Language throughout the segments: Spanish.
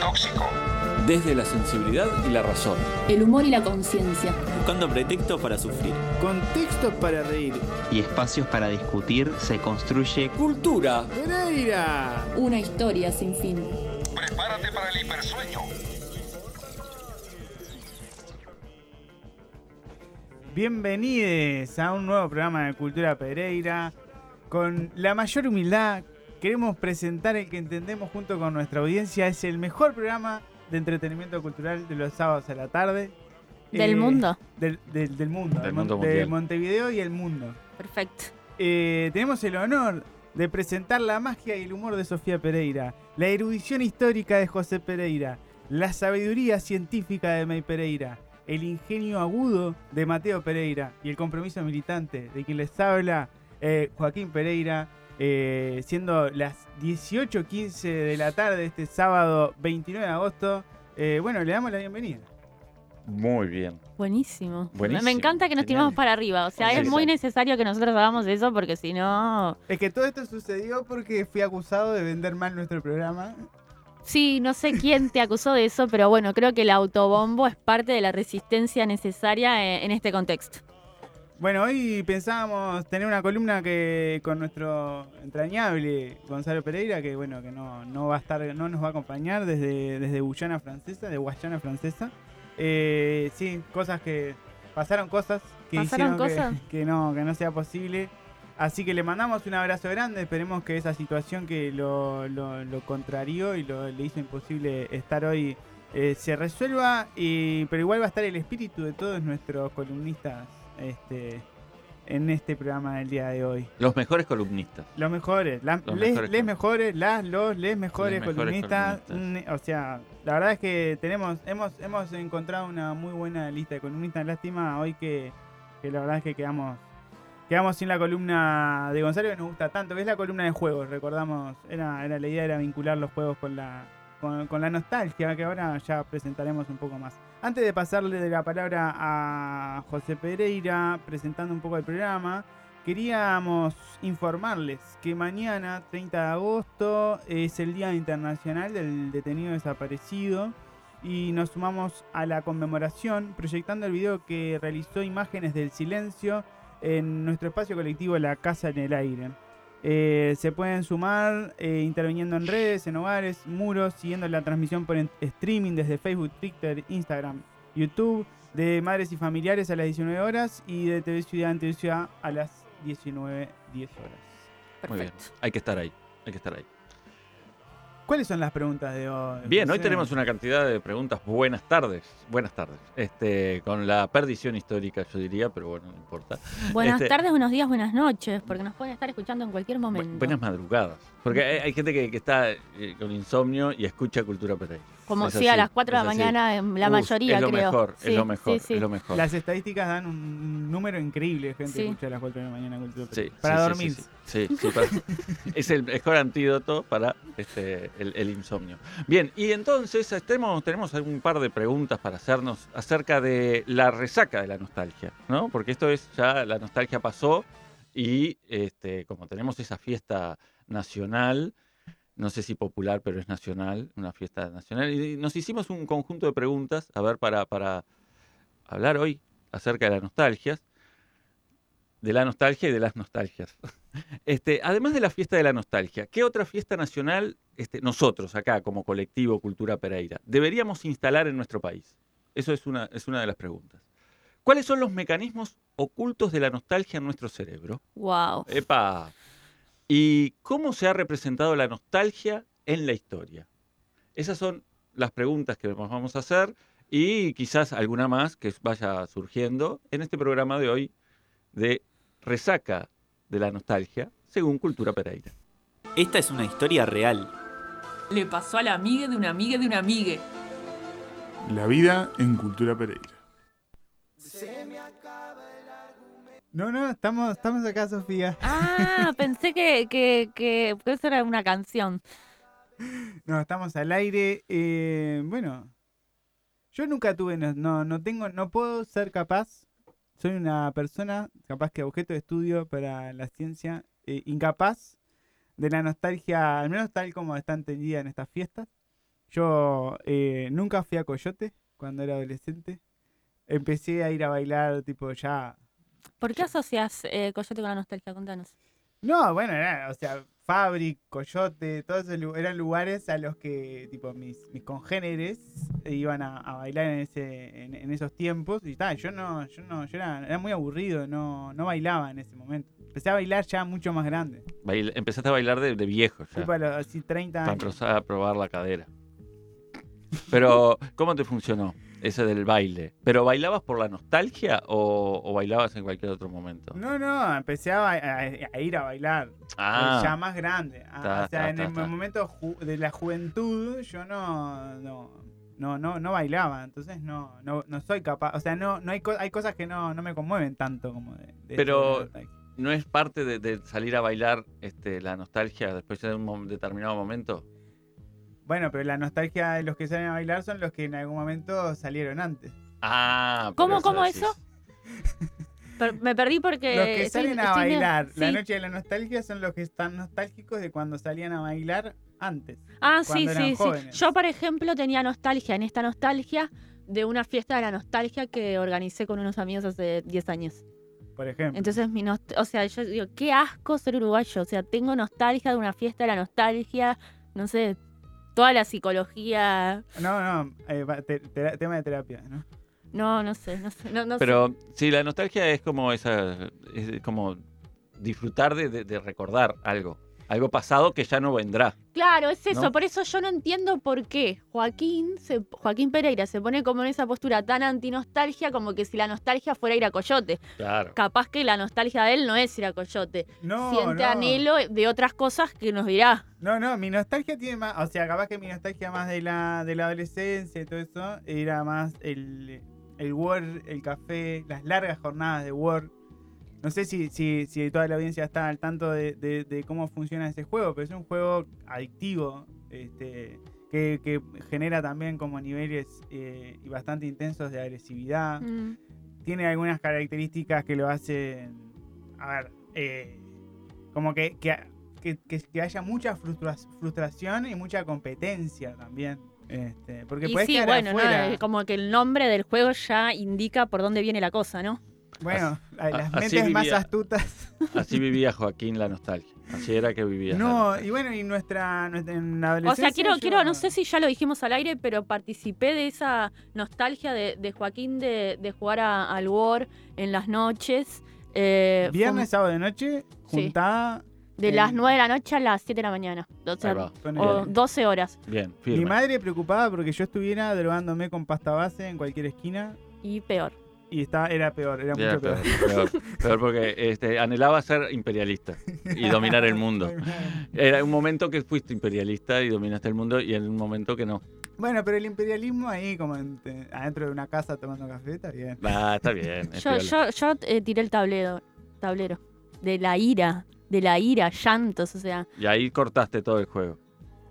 tóxico. Desde la sensibilidad y la razón. El humor y la conciencia. Buscando pretextos para sufrir. Contextos para reír. Y espacios para discutir se construye Cultura. Pereira. Una historia sin fin. Prepárate para el hipersueño. Bienvenidos a un nuevo programa de Cultura Pereira. Con la mayor humildad queremos presentar el que entendemos junto con nuestra audiencia es el mejor programa de entretenimiento cultural de los sábados a la tarde. Del Eh, mundo. Del, del- del mundo. Del Mon- mundo de. Montevideo y el mundo. Perfecto. Eh, tenemos el honor de presentar la magia y el humor de Sofía Pereira, la erudición histórica de José Pereira, la sabiduría científica de May Pereira, el ingenio agudo de Mateo Pereira y el compromiso militante de quien les habla eh, Joaquín Pereira, eh, siendo las 18.15 de la tarde este sábado 29 de agosto. Eh, bueno, le damos la bienvenida. Muy bien. Buenísimo. Buenísimo, Me encanta que nos genial. tiramos para arriba. O sea, Sí, es muy sí. necesario que nosotros hagamos eso porque si no. Es que todo esto sucedió porque fui acusado de vender mal nuestro programa. Sí, no sé quién te acusó de eso, pero bueno, creo que el autobombo es parte de la resistencia necesaria eh, en este contexto. Bueno, hoy pensábamos tener una columna que con nuestro entrañable Gonzalo Pereira, que bueno, que no, no va a estar, no nos va a acompañar desde, desde Guyana Francesa, de Guayana Francesa. Eh, sí, cosas que pasaron cosas que ¿Pasaron hicieron que- no, que no sea posible. Así que le mandamos un abrazo grande, esperemos que esa situación que lo, lo, lo contrarió y lo, le hizo imposible estar hoy eh, se resuelva, y, pero igual va a estar el espíritu de todos nuestros columnistas este, en este programa del día de hoy. Los mejores columnistas. Los mejores, Los les, mejores les mejores, las, los, les mejores, Les mejores columnistas. Mm, O sea, la verdad es que tenemos, hemos, hemos encontrado una muy buena lista de columnistas. Lástima hoy que, que la verdad es que quedamos, quedamos sin la columna de Gonzalo que nos gusta tanto, que es la columna de juegos. Recordamos, era, era la idea era vincular los juegos con la, con, con la nostalgia, que ahora ya presentaremos un poco más. Antes de pasarle la palabra a José Pereira, presentando un poco el programa, queríamos informarles que mañana, 30 de agosto, es el Día Internacional del Detenido Desaparecido y nos sumamos a la conmemoración proyectando el video que realizó Imágenes del Silencio en nuestro espacio colectivo La Casa en el Aire. Eh, se pueden sumar eh, interviniendo en redes, en hogares, muros, siguiendo la transmisión por streaming desde Facebook, Twitter, Instagram, YouTube, de Madres y Familiares a las 19 horas y de TV Ciudad en TV Ciudad a las 19.10 horas. Muy bien. Perfecto. Hay que estar ahí. Hay que estar ahí. ¿Cuáles son las preguntas de hoy? Bien, hoy tenemos una cantidad de preguntas. Buenas tardes. Buenas tardes. Este, con la perdición histórica, yo diría, pero bueno, no importa. Buenas Este- tardes, buenos días, buenas noches, porque nos pueden estar escuchando en cualquier Bu- momento. Buenas madrugadas. Porque hay, hay gente que, que está eh, con insomnio y escucha Cultura Pereira. Como si a las 4 de la mañana, en la Uf, mayoría, es lo creo. Mejor, Sí, es lo mejor, sí, sí. es lo mejor. Las estadísticas dan un número increíble de gente Sí. que escucha a las 4 de la mañana Cultura Sí, Pereira. Para sí, sí, dormir. Sí, sí, sí, para- es el mejor antídoto para este, el, el insomnio. Bien, y entonces tenemos, tenemos un par de preguntas para hacernos acerca de la resaca de la nostalgia, ¿no? Porque esto es ya, la nostalgia pasó y este, como tenemos esa fiesta nacional, no sé si popular, pero es nacional, una fiesta nacional, y nos hicimos un conjunto de preguntas, a ver, para, para hablar hoy acerca de las nostalgias, de la nostalgia y de las nostalgias. Este, además de la fiesta de la nostalgia, ¿qué otra fiesta nacional este, nosotros acá como colectivo Cultura Pereira deberíamos instalar en nuestro país? Eso es una, es una de las preguntas. ¿Cuáles son los mecanismos ocultos de la nostalgia en nuestro cerebro? Wow. ¡Epa! ¿Y cómo se ha representado la nostalgia en la historia? Esas son las preguntas que nos vamos a hacer y quizás alguna más que vaya surgiendo en este programa de hoy de resaca de la nostalgia según Cultura Pereira. Esta es una historia real. Le pasó a la amiga de una amiga de una amiga. La vida en Cultura Pereira. No, no, estamos, estamos acá, Sofía. Ah, pensé que, que, que eso era una canción. No, estamos al aire. eh, bueno, yo nunca tuve, no, no, tengo, no puedo ser capaz. Soy una persona, capaz que objeto de estudio para la ciencia, eh, incapaz de la nostalgia, al menos tal como está entendida en estas fiestas. Yo eh, nunca fui a Coyote cuando era adolescente. Empecé a ir a bailar, tipo, ya. ¿Por qué asocias eh, Coyote con la nostalgia? Contanos. No, bueno, era, o sea, Fabric, Coyote, todos esos lu- eran lugares a los que, tipo, mis, mis congéneres iban a, a bailar en, ese, en, en esos tiempos. Y tal, yo no, yo no, yo era, era muy aburrido, no, no bailaba en ese momento. Empecé a bailar ya mucho más grande. Bail- empezaste a bailar de, de viejo ya. Tipo a los así 30 Para años. empezar a probar la cadera. Pero, ¿cómo te funcionó ese del baile? ¿Pero bailabas por la nostalgia o, o bailabas en cualquier otro momento? No, no, empecé a, ba- a- a ir a bailar. Ah, ya más grande. Ah, Ta, o sea, ta, en ta, el momento de la juventud yo no, no, no, no, no bailaba, entonces no, no, no soy capaz. O sea, no, no hay, co- hay cosas que no, no me conmueven tanto como de. de Pero-. ¿no es parte de, de salir a bailar este, la nostalgia después de un determinado momento? Bueno, pero la nostalgia de los que salen a bailar son los que en algún momento salieron antes. Ah, ¿Cómo, cómo decís. eso? Me perdí porque. los que estoy- salen a estoy medio- bailar la sí. noche de la nostalgia son los que están nostálgicos de cuando salían a bailar antes. Ah, sí, sí, sí. Yo, por ejemplo, tenía nostalgia en esta nostalgia de una fiesta de la nostalgia que organicé con unos amigos hace 10 años. Por ejemplo. Entonces, mi nost- o sea, yo digo, qué asco ser uruguayo. O sea, tengo nostalgia de una fiesta de la nostalgia, no sé, toda la psicología. No, no, eh, te- tema de terapia, ¿no? No, no sé, no sé. No, no sé. Pero sí, la nostalgia es como esa, es como disfrutar de, de- de recordar algo, algo pasado que ya no vendrá. Claro, es eso. ¿no? Por eso yo no entiendo por qué Joaquín, se, Joaquín Pereira se pone como en esa postura tan antinostalgia como que si la nostalgia fuera ir a Coyote. Claro. Capaz que la nostalgia de él no es ir a Coyote. No, Siente no. anhelo de otras cosas que nos dirá. No, no, mi nostalgia tiene más, o sea, capaz que mi nostalgia más de la, de la adolescencia y todo eso, era más el, el work, el café, las largas jornadas de work. No sé si, si, si toda la audiencia está al tanto de, de- de cómo funciona ese juego, pero es un juego adictivo, este, que, que genera también como niveles eh, y bastante intensos de agresividad. Mm. tiene algunas características que lo hacen, a ver, eh, como que, que, haya mucha frustra- frustración y mucha competencia también. Este, porque Y puedes sí, quedar bueno. Eh, como que el nombre del juego ya indica por dónde viene la cosa, ¿no? Bueno, a- las así mentes más vivía. astutas. Así vivía Joaquín la nostalgia. Así era que vivía. No, y bueno, y nuestra, nuestra en la O sea, quiero, yo- quiero, no sé si ya lo dijimos al aire, pero participé de esa nostalgia de, de Joaquín de, de jugar a- al War en las noches. eh, fue Viernes, sábado de noche, Sí. juntada. de las 9 de la noche a las 7 de la mañana. O sea, o 12 horas. Bien, Mi firme. madre preocupada porque yo estuviera drogándome con pasta base en cualquier esquina. Y peor. Y estaba, era peor, era Era mucho peor. peor, peor, peor porque este, anhelaba ser imperialista y dominar el mundo. Era un momento que fuiste imperialista y dominaste el mundo y en un momento que no. Bueno, pero el imperialismo ahí, como en- adentro de una casa tomando café, está bien. Ah, está bien. es Yo, yo, yo eh, tiré el tablero, tablero. De la ira. De la ira, llantos, o sea. Y ahí cortaste todo el juego.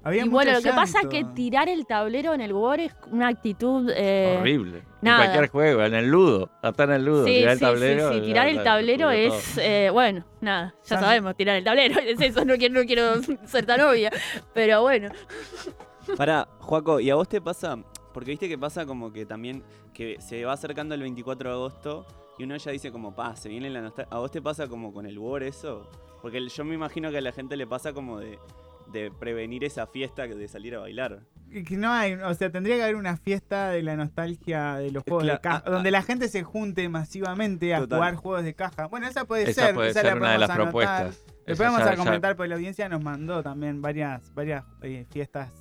Había y bueno, lo que pasa es que tirar el tablero en el War es una actitud. eh, Horrible. nada. En cualquier juego, en el ludo. Hasta en el ludo. Sí, tirar el sí, tablero. sí, sí, Tirar el tablero es, eh, bueno, nada, ya San- sabemos tirar el tablero, es eso, no quiero, no quiero ser tan obvia, pero bueno. Para, Joaco, ¿y a vos te pasa? Porque viste que pasa como que también que se va acercando el 24 de agosto y uno ya dice como, pa, se viene la nostalgia. ¿A vos te pasa como con el War eso? Porque el- yo me imagino que a la gente le pasa como de, de prevenir esa fiesta de salir a bailar. Que- no hay, o sea, tendría que haber una fiesta de la nostalgia de los juegos de caja, ah, donde la gente se junte masivamente a Total. jugar juegos de caja. Bueno, esa puede Esa ser, puede esa ser la una de podemos las anotar. propuestas. Después vamos a ya- comentar, porque la audiencia nos mandó también varias, varias eh, fiestas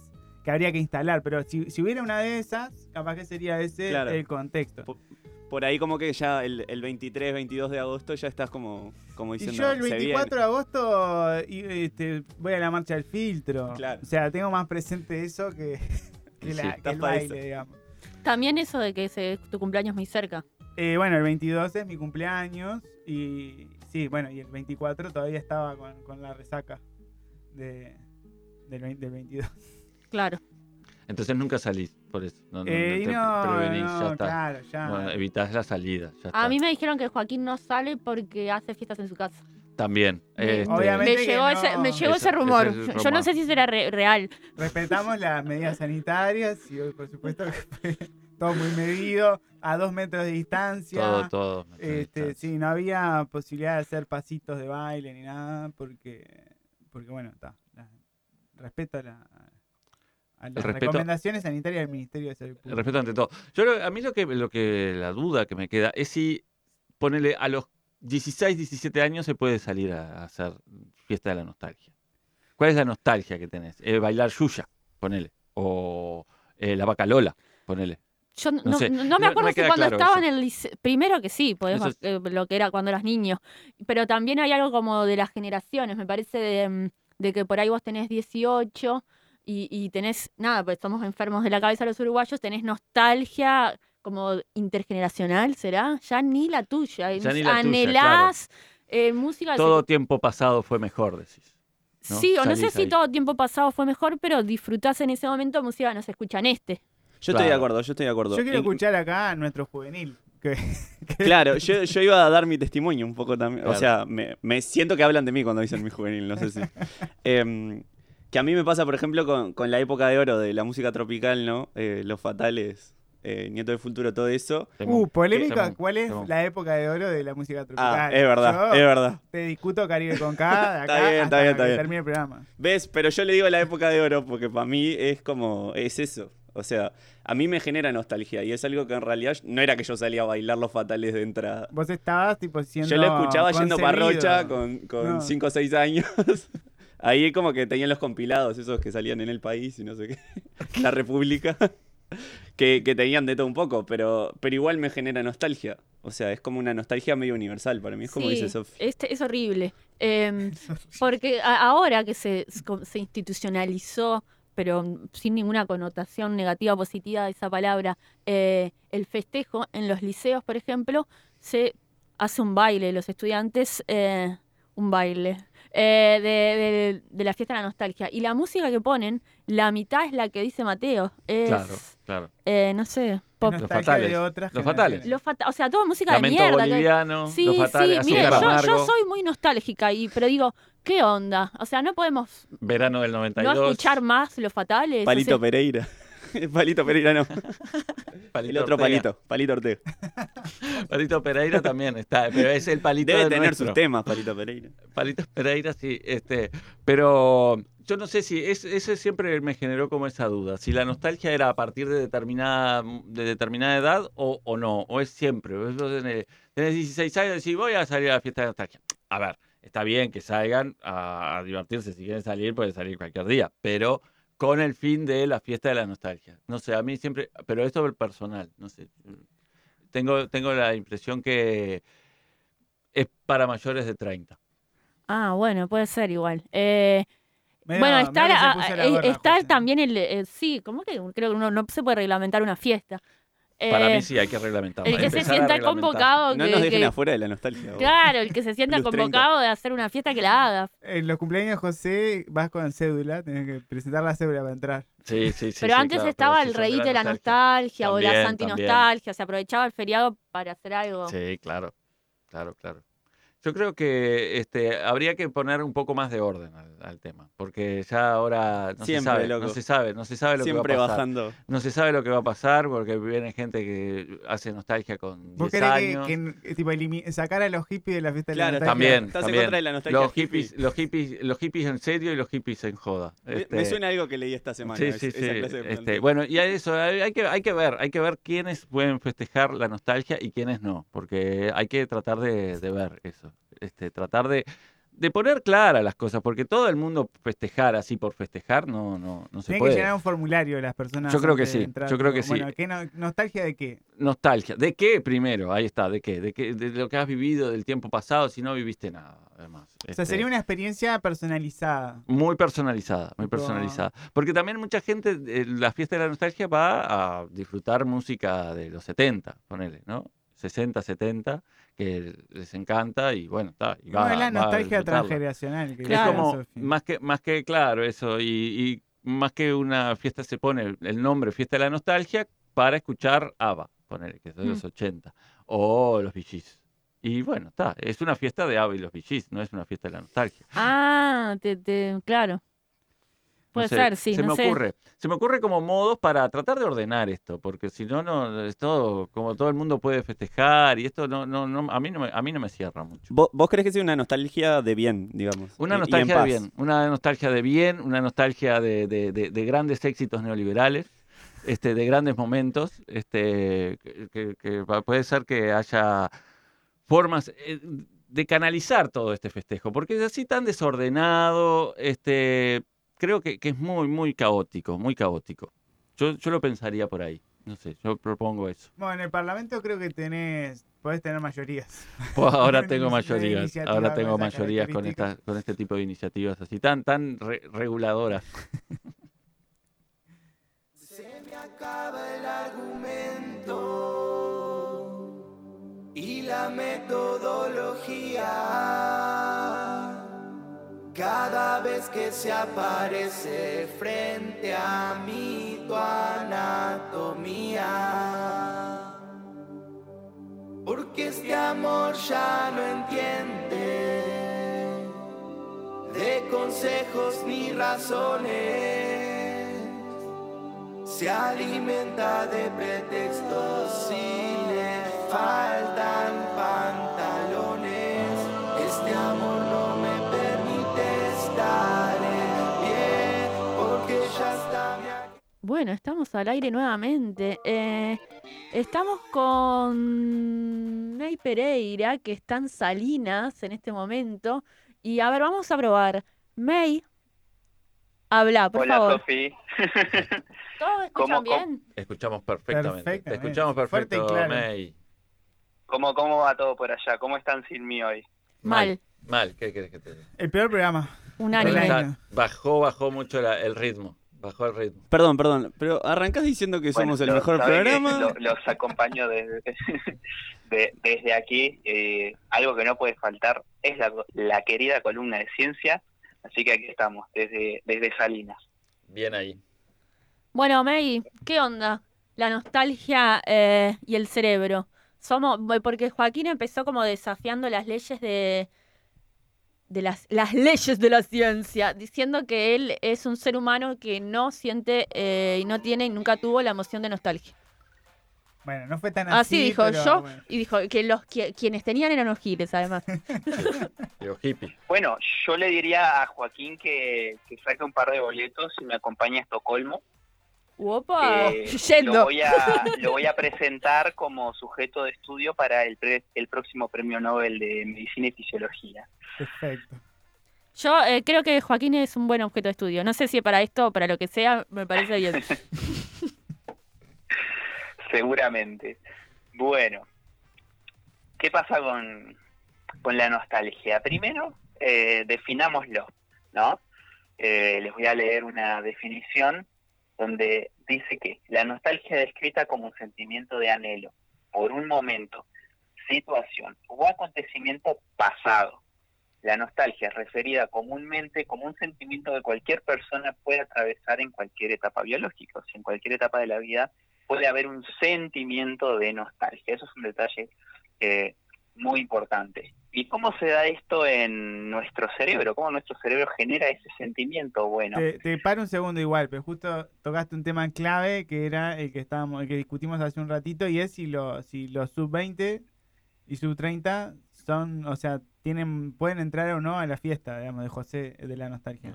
que habría que instalar, pero si, si hubiera una de esas, capaz que sería ese Claro. el contexto. Po- Por ahí como que ya el, el 23, 22 de agosto ya estás como, como Y diciendo, yo el "Se 24 de agosto y, este, voy a la marcha del filtro. Claro. O sea, tengo más presente eso que, que, Y la- sí, que estás el baile, eso. digamos. También eso de que se, tu cumpleaños muy cerca. Eh, bueno, el 22 es mi cumpleaños y sí, bueno, y el 24 todavía estaba con, con la resaca de, del, vein- del 22. Claro. Entonces nunca salís por eso. No, no, Eh, no te no, prevenís, no, ya está. claro, ya. Bueno, evitás la salida. Ya A está. mí me dijeron que Joaquín no sale porque hace fiestas en su casa. También. Este, Obviamente Me llegó, no- ese, me llegó Ese- ese rumor. ese es el Yo- no rumor. sé si será re- real. Respetamos las medidas sanitarias y hoy, por supuesto que fue todo muy medido, a dos metros de distancia. todo, todo. Este, sí, no había posibilidad de hacer pasitos de baile ni nada, porque, porque bueno, está. Respeto a, la- a las respeto- recomendaciones sanitarias del Ministerio de Salud El Pública. respeto ante todo. Yo lo- a mí lo que, lo que la duda que me queda es si ponele a los 16, 17 años se puede salir a, a hacer fiesta de la nostalgia. ¿Cuál es la nostalgia que tenés? Eh, bailar Yuya, ponele. O eh, la vaca Lola, ponele. Yo no, No no- sé, no no- me no acuerdo me si cuando claro estaba eso. en el liceo. Primero que sí, podemos, Eso eh, lo que era cuando eras niño. Pero también hay algo como de las generaciones. Me parece de, mm, de que por ahí vos tenés 18 y, y tenés, nada, pues somos enfermos de la cabeza los uruguayos, tenés nostalgia como intergeneracional, ¿será? Ya ni la tuya. Ya ni la tuya, Anhelás eh, música. de Todo tiempo pasado fue mejor, decís. ¿no? Sí, o no sé si todo tiempo pasado fue mejor, pero disfrutás en ese momento música no se escucha en este. Yo estoy de Claro. acuerdo, yo estoy de acuerdo. Yo quiero En- escuchar acá a nuestro juvenil. Que, que- Claro, yo, yo iba a dar mi testimonio un poco también. O Claro. sea, me, me siento que hablan de mí cuando dicen mi juvenil, no sé si. Em, que a mí me pasa, por ejemplo, con, con la época de oro de la música tropical, ¿no? Eh, Los Fatales, eh, Nieto del Futuro, todo eso. Uh, polémica, ¿cuál es la época de oro de la música tropical? Ah, es verdad, Yo es verdad. Te discuto Caribe con K de acá Está bien, está hasta bien, está que bien. termine el programa. ¿Ves? Pero yo le digo la época de oro porque para mí es como, es eso. O sea, a mí me genera nostalgia y es algo que en realidad no era que yo salía a bailar los fatales de entrada. Vos estabas tipo siendo Yo lo escuchaba yendo para concebido. Rocha con, con No. 5 o 6 años. Ahí como que tenían los compilados, esos que salían en el país y no sé qué. La República. Que, que tenían de todo un poco, pero, pero igual me genera nostalgia. O sea, es como una nostalgia medio universal para mí. Es como Sí, dice Sofi. este, es horrible. Em, porque a- ahora que se, se institucionalizó, pero sin ninguna connotación negativa o positiva de esa palabra, eh, el festejo en los liceos, por ejemplo, se hace un baile. Los estudiantes, eh, un baile. Eh, de, de- de la fiesta de la nostalgia. Y la música que ponen, la mitad es la que dice Mateo. Es, Claro, claro. eh, no sé, pop. Los fatales, de otras los fatales. Los fata- o sea, toda música Lamento de mierda. que- boliviano, Sí, los fatales, sí, mire, yo, soy muy nostálgica, y, pero digo, ¿qué onda? O sea, no podemos verano del no 92. escuchar más los fatales. o Palito sea, Pereira. Palito Pereira no. Palito El otro Ortega. palito. Palito Ortega. Palito Pereira también está, pero es el palito Debe de tener nuestro. sus temas, Palito Pereira. Palito Pereira, sí, este, pero yo no sé si es, ese siempre me generó como esa duda, si la nostalgia era a partir de determinada, de determinada edad o, o no, o es siempre. Tenés, tenés 16 años y decís, voy a salir a la fiesta de nostalgia. A ver, está bien que salgan a, a divertirse, si quieren salir, pueden salir cualquier día, pero con el fin de la fiesta de la nostalgia. No sé, a mí siempre, pero esto es personal, no sé. Tengo, tengo la impresión que es para mayores de 30. Ah, bueno, puede ser igual. Eh, bueno, está, se ah, eh, gorra, está José. también el. eh, sí, ¿cómo que? Creo que uno no se puede reglamentar una fiesta. Para Eh, mí sí hay que reglamentarla. El que se empezar sienta convocado. No que- nos dejen que- afuera de la nostalgia. vos. Claro, el que se sienta Plus 30. convocado de hacer una fiesta que la haga. En los cumpleaños de José vas con cédula, tenés que presentar la cédula para entrar. Sí, sí, sí. Pero sí, antes claro, estaba pero el reír de la nostalgia. nostalgia o la También, antinostalgia. Se aprovechaba el feriado para hacer algo. Sí, claro, claro, claro. Yo creo que este, habría que poner un poco más de orden al, al tema, porque ya ahora no Siempre, se sabe, loco. no se sabe, no se sabe lo Siempre que va a pasar. bajando. No se sabe lo que va a pasar porque viene gente que hace nostalgia con ¿Vos 10 querés años. que, que, tipo, elimi- sacar a los hippies de la fiesta de la nostalgia? También, Estás en también. contra de la nostalgia Los hippie. hippies, los hippies, los hippies en serio y los hippies en joda. Me- Este, Me suena algo que leí esta semana. Sí, es- sí, esa sí. clase de Este, planteo. bueno, y a eso hay hay que, hay que ver, hay que ver quiénes pueden festejar la nostalgia y quiénes no, porque hay que tratar de, de ver eso, este, tratar de, de poner claras las cosas, porque todo el mundo festejar así por festejar no, no, no se Tienen que puede. llenar un formulario las personas. Yo creo que de sí, entrar. yo creo que sí. Bueno, ¿qué no- ¿nostalgia de qué? Nostalgia, ¿de qué primero? Ahí está, ¿de qué? ¿De qué? De lo que has vivido del tiempo pasado, si no viviste nada, además. O sea, Este, sería una experiencia personalizada. Muy personalizada, muy personalizada. Porque también mucha gente, eh, la fiesta de la nostalgia va a disfrutar música de los 70, ponele, ¿no? 60, 70, que les encanta y bueno, está. y No, es la nostalgia transgeneracional. que Es decía como, más que, más que claro eso, y, y más que una fiesta se pone el, el nombre Fiesta de la Nostalgia para escuchar ABBA, ponele, que es de los Mm. 80, o los Gees. Y bueno, está, es una fiesta de Ava y los VGs, no es una fiesta de la nostalgia. Ah, te, te- claro. No Puede sé, ser, sí, se no me sé. ocurre. Se me ocurre como modos para tratar de ordenar esto, porque si no, no, es todo, como todo el mundo puede festejar y esto no, no, no, a mí no me, a mí no me cierra mucho. ¿Vos, vos crees que sea una nostalgia de bien, digamos? Una y- y en nostalgia de bien, una nostalgia de bien, una nostalgia de, de- de- de grandes éxitos neoliberales, este, de grandes momentos, este, que, puede ser que haya formas eh, de canalizar todo este festejo, porque es así tan desordenado, este, creo que, que es muy, muy caótico, muy caótico. Yo, yo lo pensaría por ahí, no sé, yo propongo eso. Bueno, en el Parlamento creo que tenés, podés tener mayorías. Pues ahora tengo mayorías, ahora con tengo mayorías con, características. esta, con este tipo de iniciativas así, tan, tan re- reguladoras. acaba el argumento y la metodología. Cada vez que se aparece frente a mí tu anatomía. Porque este amor ya no entiende de consejos ni razones se alimenta de pretextos y le faltan pantalones. Bueno, estamos al aire nuevamente. Eh, estamos con Ney Pereira, que está en Salinas en este momento. Y a ver, vamos a probar. May, habla, por Hola, favor. Sofi. ¿Todos escuchan ¿Cómo- cómo- bien? Escuchamos perfectamente. Te Perfectamente, escuchamos fuerte y perfecto, claro. May. ¿Cómo, ¿Cómo va todo por allá? ¿Cómo están sin mí hoy? Mal, Mal, ¿qué querés que te diga? El peor programa. Está- año. Bajó, bajó mucho la- el ritmo. Bajó el ritmo. Perdón, perdón, pero arrancás diciendo que Bueno, somos el lo- mejor programa. lo- los acompaño desde, de- desde aquí. Eh, algo que no puede faltar es la, la querida columna de ciencia. Así que aquí estamos, desde, desde Salinas. Bien ahí. Bueno, May, ¿qué onda? La nostalgia eh, y el cerebro. Somos, porque Joaquín empezó como desafiando las leyes de, de las, las leyes de la ciencia, diciendo que él es un ser humano que no siente eh, y no tiene y nunca tuvo la emoción de nostalgia. Bueno, no fue tan Así, así. dijo pero yo, bueno. y dijo que los que, quienes tenían eran los giles, además. Los hippies. Bueno, yo le diría a Joaquín que, que saque un par de boletos y me acompañe a Estocolmo. ¡Opa! Eh, lo, voy a, lo voy a presentar como sujeto de estudio para el, pre- el próximo premio Nobel de Medicina y Fisiología. Perfecto. Yo eh, creo que Joaquín es un buen objeto de estudio. No sé si para esto o para lo que sea, me parece bien. Seguramente. Bueno, ¿qué pasa con, con la nostalgia? Primero, eh, definámoslo, ¿no? Eh, les voy a leer una definición donde dice que la nostalgia es descrita como un sentimiento de anhelo por un momento, situación o acontecimiento pasado. La nostalgia es referida comúnmente como un sentimiento que cualquier persona puede atravesar en cualquier etapa biológica, o en cualquier etapa de la vida puede haber un sentimiento de nostalgia. Eso es un detalle eh, muy importante. ¿Y cómo se da esto en nuestro cerebro? ¿Cómo nuestro cerebro genera ese sentimiento? Bueno, Te, te paro un segundo igual, pero justo tocaste un tema clave que era el que estábamos, el que discutimos hace un ratito y es si los si los sub 20 y sub 30 son, o sea, tienen pueden entrar o no a la fiesta, digamos, de José de la nostalgia.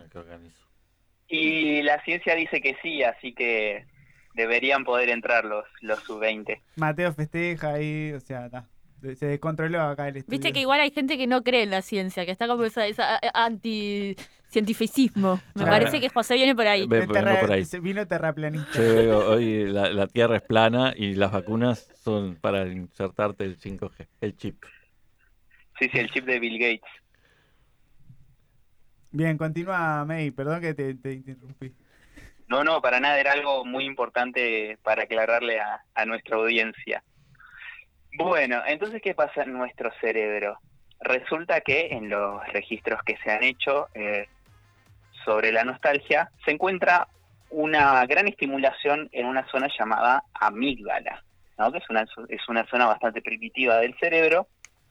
y la ciencia dice que sí, así que deberían poder entrar los, los sub-20. Mateo festeja ahí, o sea, de- se descontroló acá el estudio. Viste que igual hay gente que no cree en la ciencia, que está como esa, esa eh, anti-cientificismo. Me Claro. parece que José viene por ahí. Vengo terra- por ahí. se vino terraplanista. Yo veo, hoy la, la Tierra es plana y las vacunas son para insertarte el 5G, el chip. Sí, sí, el chip de Bill Gates. Bien, continúa May, perdón que te, te interrumpí. No, no, para nada, era algo muy importante para aclararle a, a nuestra audiencia. Bueno, entonces, ¿qué pasa en nuestro cerebro? Resulta que en los registros que se han hecho eh, sobre la nostalgia, se encuentra una gran estimulación en una zona llamada amígdala, ¿no? que es una, es una zona bastante primitiva del cerebro,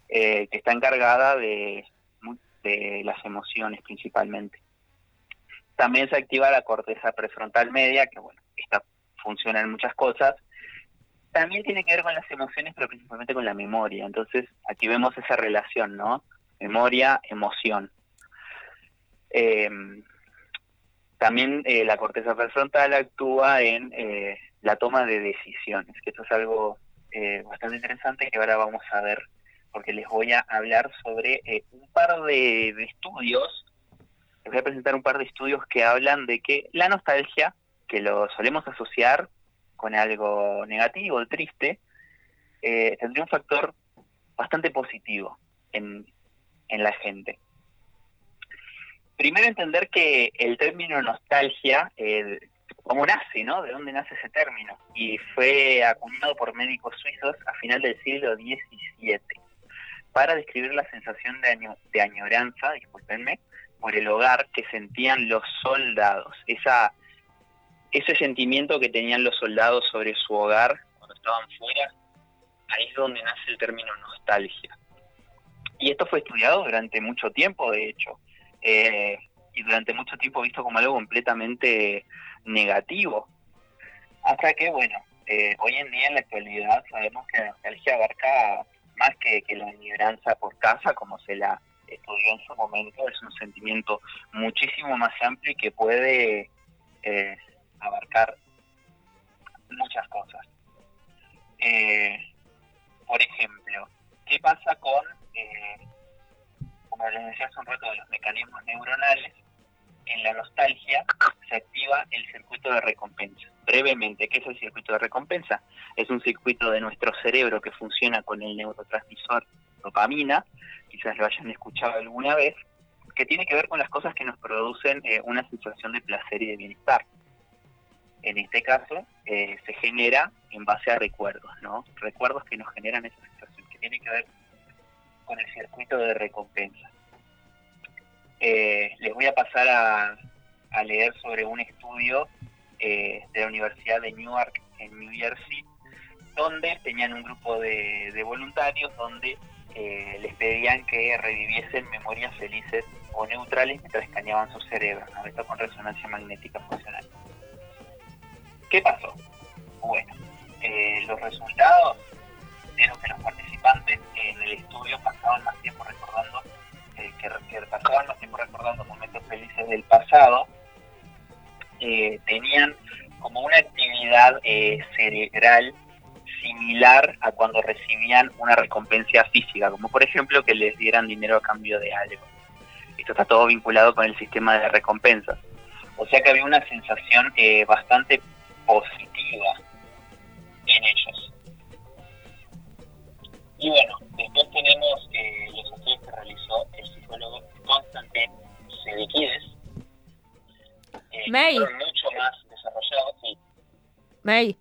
eh, que está encargada de, de las emociones principalmente. También se activa la corteza prefrontal media, que bueno, esta funciona en muchas cosas. También tiene que ver con las emociones, pero principalmente con la memoria. Entonces, aquí vemos esa relación, ¿no? Memoria, emoción. Eh, también eh, la corteza prefrontal actúa en eh, la toma de decisiones, que esto es algo eh, bastante interesante que ahora vamos a ver, porque les voy a hablar sobre eh, un par de, de estudios, les voy a presentar un par de estudios que hablan de que la nostalgia, que lo solemos asociar con algo negativo, triste, eh, tendría un factor bastante positivo en, en la gente. Primero entender que el término nostalgia, eh, cómo nace, ¿no? ¿De dónde nace ese término? Y fue acuñado por médicos suizos a final del siglo XVII para describir la sensación de, año- de añoranza, discúlpenme, por el hogar que sentían los soldados. Esa, ese sentimiento que tenían los soldados sobre su hogar cuando estaban fuera, ahí es donde nace el término nostalgia. Y esto fue estudiado durante mucho tiempo, de hecho, eh, y durante mucho tiempo visto como algo completamente negativo. Hasta que, bueno, eh, hoy en día en la actualidad sabemos que la nostalgia abarca más que, la añoranza por casa, como se la estudió en su momento, es un sentimiento muchísimo más amplio y que puede eh, abarcar muchas cosas. Eh, por ejemplo, ¿qué pasa con, eh, como les decía hace un rato, de los mecanismos neuronales? En la nostalgia se activa el circuito de recompensa. Brevemente, ¿qué es el circuito de recompensa? Es un circuito de nuestro cerebro que funciona con el neurotransmisor dopamina, quizás lo hayan escuchado alguna vez, que tiene que ver con las cosas que nos producen eh, una sensación de placer y de bienestar. En este caso, eh, se genera en base a recuerdos, ¿no? Recuerdos que nos generan esa sensación, que tiene que ver con el circuito de recompensa. Eh, les voy a pasar a, a leer sobre un estudio eh, de la Universidad de Newark en New Jersey, donde tenían un grupo de, de voluntarios donde eh, les pedían que reviviesen memorias felices o neutrales mientras escaneaban su cerebro, ¿no? esto con resonancia magnética funcional. ¿Qué pasó? Bueno, eh, los resultados dieron que los participantes en el estudio pasaban más tiempo recordando eh, que, pasaban más tiempo recordando momentos felices del pasado, eh, tenían como una actividad eh, cerebral similar a cuando recibían una recompensa física, como por ejemplo que les dieran dinero a cambio de algo. Esto está todo vinculado con el sistema de recompensas. O sea que había una sensación eh, bastante positiva en ellos. Y bueno, después tenemos eh, los estudios que realizó el psicólogo Constantin Sedikides. Eh, May. mucho más desarrollados, sí. May.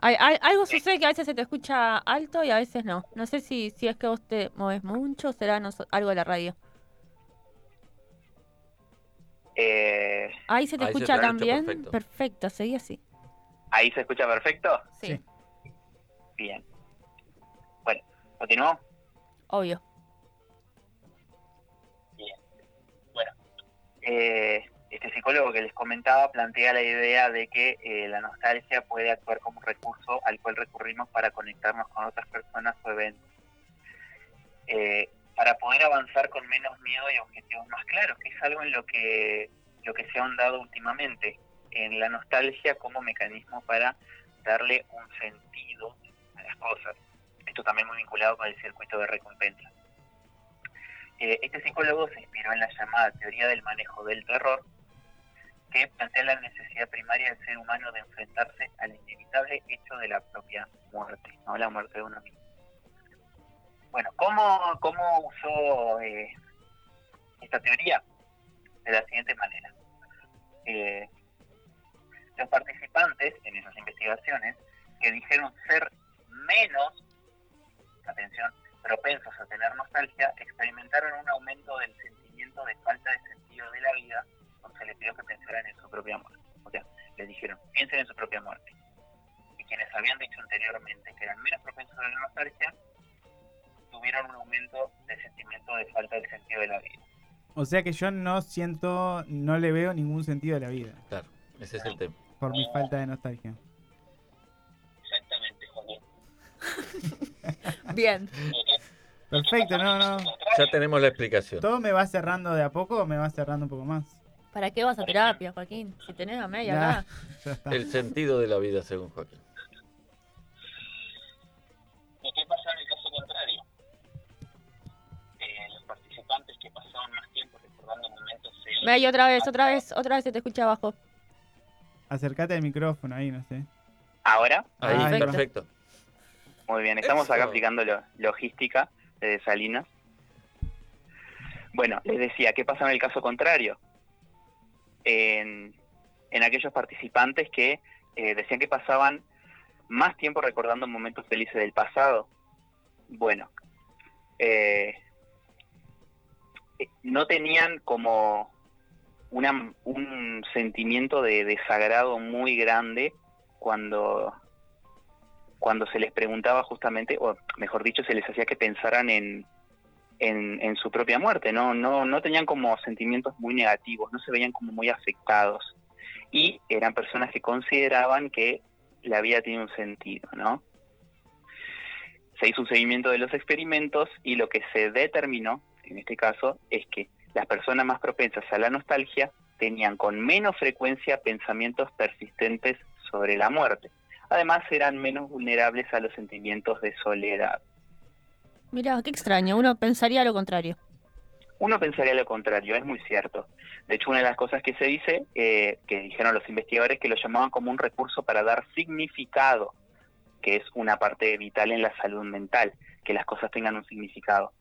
Hay, hay- algo sucede que a veces se te escucha alto y a veces no. No sé si, si es que vos te mueves mucho o será noso- algo de la radio. Eh, Ahí se te Ahí escucha también. perfecto. perfecto, seguí así. ¿Ahí se escucha perfecto? Sí. Bien. Bueno, ¿continuó? Obvio. Bien. Bueno, eh, este psicólogo que les comentaba plantea la idea de que eh, la nostalgia puede actuar como un recurso al cual recurrimos para conectarnos con otras personas o eventos. Eh, para poder avanzar con menos miedo y objetivos más claros, que es algo en lo que, lo que se ha ahondado últimamente, en la nostalgia como mecanismo para darle un sentido a las cosas. Esto también muy vinculado con el circuito de recompensa. Eh, este psicólogo se inspiró en la llamada teoría del manejo del terror, que plantea la necesidad primaria del ser humano de enfrentarse al inevitable hecho de la propia muerte, no la muerte de uno mismo. Bueno, ¿cómo, cómo usó eh, esta teoría? De la siguiente manera. Eh, los participantes en esas investigaciones que dijeron ser menos, atención, propensos a tener nostalgia, experimentaron un aumento del sentimiento de falta de sentido de la vida cuando se les pidió que pensaran en su propia muerte. O sea, les dijeron, piensen en su propia muerte. Y quienes habían dicho anteriormente que eran menos propensos a la nostalgia, tuvieron un aumento de sentimiento de falta del sentido de la vida. O sea que yo no siento, no le veo ningún sentido a la vida Claro, ese es el tema. por mi falta de nostalgia. Exactamente, Joaquín. Bien. Perfecto, no, no. Ya tenemos la explicación. ¿Todo me va cerrando de a poco o me va cerrando un poco más? ¿Para qué vas a terapia, Joaquín? Si tenés a media Ya, acá. ya está. El sentido de la vida, según Joaquín. Ve ahí otra vez, otra vez, otra vez se te escucha abajo. Acércate al micrófono ahí, no sé. Ahora, Ahí, Perfecto. perfecto. muy bien, estamos Eso. acá aplicando lo- logística de Salinas. Bueno, les decía, ¿qué pasa en el caso contrario? En, en aquellos participantes que eh, decían que pasaban más tiempo recordando momentos felices del pasado. Bueno, eh, eh, no tenían como una, un sentimiento de desagrado muy grande cuando cuando se les preguntaba justamente, o mejor dicho, se les hacía que pensaran en, en, en su propia muerte, ¿no? No, no tenían como sentimientos muy negativos, no se veían como muy afectados. Y eran personas que consideraban que la vida tiene un sentido, ¿no? Se hizo un seguimiento de los experimentos y lo que se determinó, en este caso, es que las personas más propensas a la nostalgia tenían con menos frecuencia pensamientos persistentes sobre la muerte. Además, eran menos vulnerables a los sentimientos de soledad. Mirá, qué extraño. Uno pensaría lo contrario. Uno pensaría lo contrario, es muy cierto. De hecho, una de las cosas que se dice, eh, que dijeron los investigadores, que lo llamaban como un recurso para dar significado, que es una parte vital en la salud mental, que las cosas tengan un significado.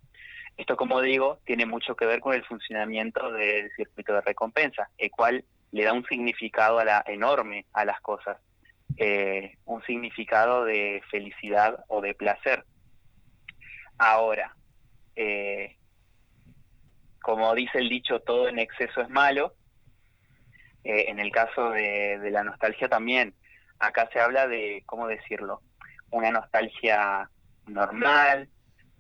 Esto, como digo, tiene mucho que ver con el funcionamiento del circuito de recompensa, el cual le da un significado a la, enorme a las cosas, eh, un significado de felicidad o de placer. Ahora, eh, como dice el dicho, todo en exceso es malo. Eh, en el caso de, de la nostalgia también, acá se habla de, ¿cómo decirlo? Una nostalgia normal,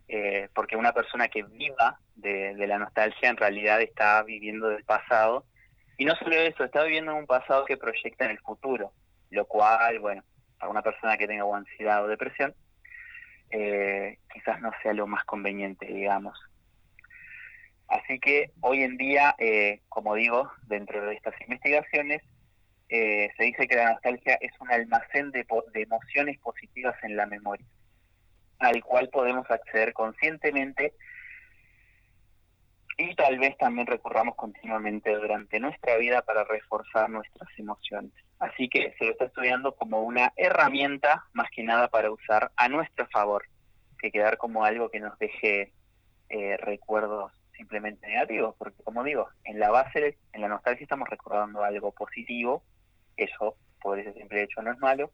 eh, porque una persona que viva de, la nostalgia en realidad está viviendo del pasado. Y no solo eso, está viviendo en un pasado que proyecta en el futuro, lo cual, bueno, para una persona que tenga ansiedad o depresión, eh, quizás no sea lo más conveniente, digamos. Así que hoy en día, eh, como digo, dentro de estas investigaciones, eh, se dice que la nostalgia es un almacén de, de emociones positivas en la memoria, al cual podemos acceder conscientemente y tal vez también recurramos continuamente durante nuestra vida para reforzar nuestras emociones. Así que se lo está estudiando como una herramienta más que nada para usar a nuestro favor, que quedar como algo que nos deje eh, recuerdos simplemente negativos, porque como digo, en la base, en la nostalgia estamos recordando algo positivo, eso por ese simple hecho no es malo.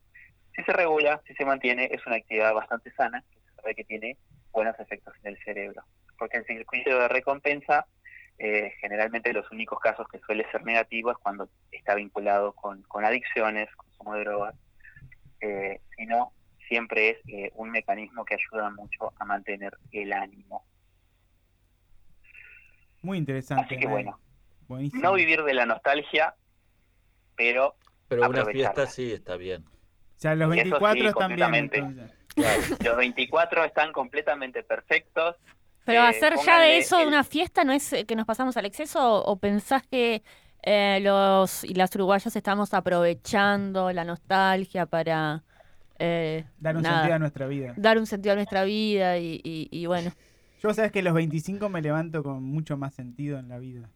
Si se regula, si se mantiene, es una actividad bastante sana, que se sabe que tiene buenos efectos en el cerebro. Porque el circuito de recompensa, eh, generalmente los únicos casos que suele ser negativo es cuando está vinculado con, con adicciones, consumo de drogas, eh, sino siempre es eh, un mecanismo que ayuda mucho a mantener el ánimo. Muy interesante. Así que bueno, Buenísimo. no vivir de la nostalgia, pero Pero una fiesta sí está bien. O sea, los Eso sí, 24 están bien. completamente. entonces. Claro. los 24 están completamente perfectos. Pero Eh, hacer ya pónganle de eso el- una fiesta no es eh, que nos pasamos al exceso o, o pensás que eh, los y las uruguayas estamos aprovechando la nostalgia para eh, Dar un nada, sentido a nuestra vida. dar un sentido a nuestra vida y, y- y bueno, Yo sabes que los 25 me levanto con mucho más sentido en la vida.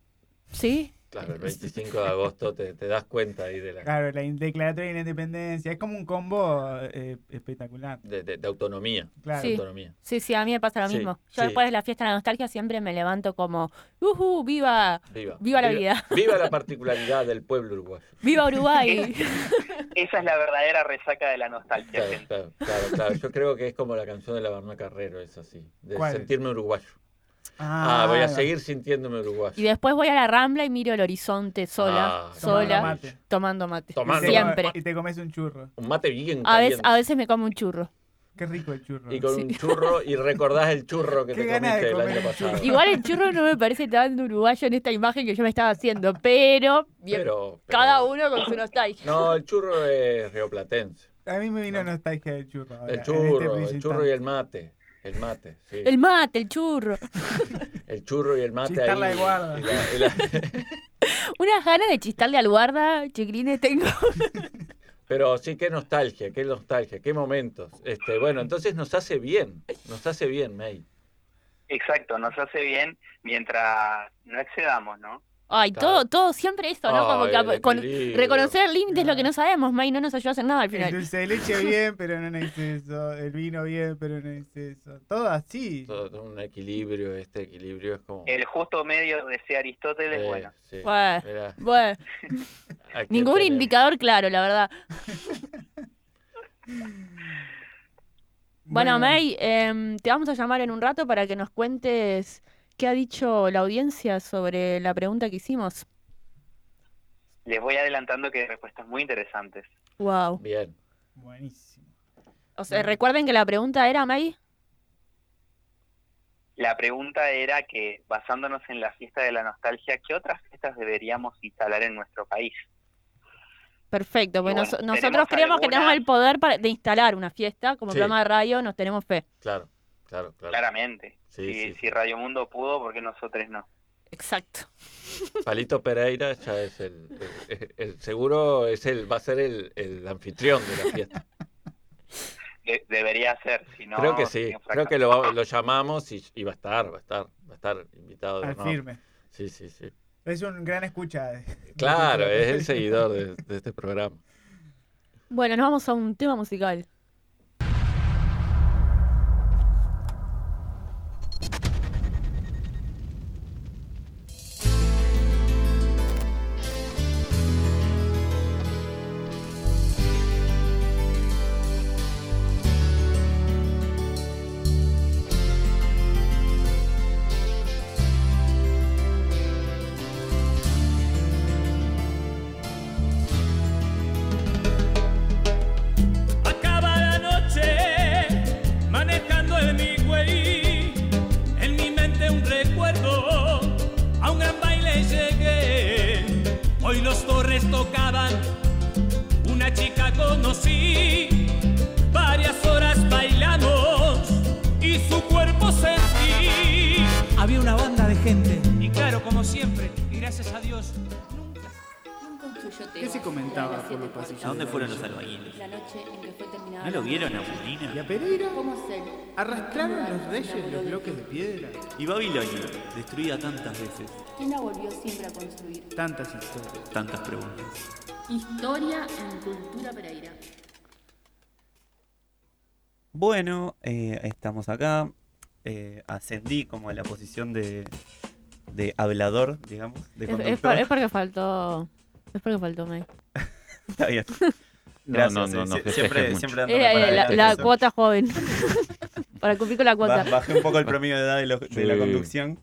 ¿sí? Claro, el 25 de agosto te, te das cuenta ahí de la Claro, la declaratoria de la independencia es como un combo eh, espectacular. de, de- de autonomía. Claro. Sí. autonomía. Sí, sí, a mí me pasa lo Sí, mismo. sí. Yo después de la fiesta de la nostalgia siempre me levanto como, ¡Ujú! ¡Viva! Viva. Viva la vida. Viva la particularidad del pueblo uruguayo. ¡Viva Uruguay! Esa es la verdadera resaca de la nostalgia. Claro, claro, claro, claro. Yo creo que es como la canción de la Barna Carrero, es así. De ¿Cuál? sentirme uruguayo. Ah, Ah, voy a va. seguir sintiéndome uruguayo. y después voy a la Rambla y miro el horizonte sola, Ah, Tomando sola, mate. tomando mate. Tomando Y te Siempre. Y te comes un churro. Un mate bien A veces, caliente. a veces me como un churro. Qué rico el churro. y con Sí. un churro y recordás el churro que Qué te comiste el año pasado. Igual el churro no me parece tan uruguayo en esta imagen que yo me estaba haciendo, pero, bien, Pero, pero- cada uno con su nostalgia. No, el churro es rioplatense. A mí me vino nostalgia del churro. ahora, El en churro, este el churro y el mate. El mate, sí. El mate, el churro. El churro y el mate Chistarla ahí. de guarda. y la- y la- Unas ganas de chistarle al guarda, chiquilines, tengo. Pero sí, qué nostalgia, qué nostalgia, qué momentos. Este, bueno, entonces nos hace bien, nos hace bien, May. Exacto, nos hace bien mientras no excedamos, ¿no? Ay, Claro. todo, todo siempre eso, ¿no? Como Ay, que el ap- con- reconocer el límite es lo que no sabemos, May, no nos ayuda a hacer nada al El final. dulce de leche bien, pero no en exceso. El vino bien, pero no en exceso. Todo así. Todo un equilibrio, este equilibrio es como... El justo medio, decía Aristóteles, eh, bueno. sí, Bueno, bueno, ningún indicador claro, la verdad. Bueno, May, em, te vamos a llamar en un rato para que nos cuentes qué ha dicho la audiencia sobre la pregunta que hicimos. Les voy adelantando que hay respuestas muy interesantes. Wow. Bien. Buenísimo. O sea, recuerden que la pregunta era, May. La pregunta era que, basándonos en la fiesta de la nostalgia, ¿qué otras fiestas deberíamos instalar en nuestro país? Perfecto, pues bueno, nos- nosotros creemos que tenemos el poder para- de instalar una fiesta, como Sí. programa de radio, nos tenemos fe. Claro, claro, claro. Claramente. Sí, si, sí, si Radio Mundo pudo, ¿por qué nosotros no? Exacto. Palito Pereira ya es el, el- el- el- seguro es el, va a ser el, el anfitrión de la fiesta. De- debería ser, si no... creo que sí, creo que lo, va- lo llamamos y, y va a estar, va a estar, va a estar invitado. de Al firme. Sí, sí, sí. Es un gran escucha. de- Claro, de- es el seguidor de, de este programa. Bueno, nos vamos a un tema musical. Tantas historias. Tantas preguntas. Historia en Cultura Pereira. Bueno, eh, estamos acá. Eh, ascendí como a la posición de, de hablador, digamos, de Es, es por- es porque faltó. Es porque faltó May. Está bien. No, Gracias, no, no, eh, no siempre, siempre eh, la, la cuota joven. Para cumplir con la cuota. Ba- Bajé un poco el promedio de edad de, lo- de la conducción.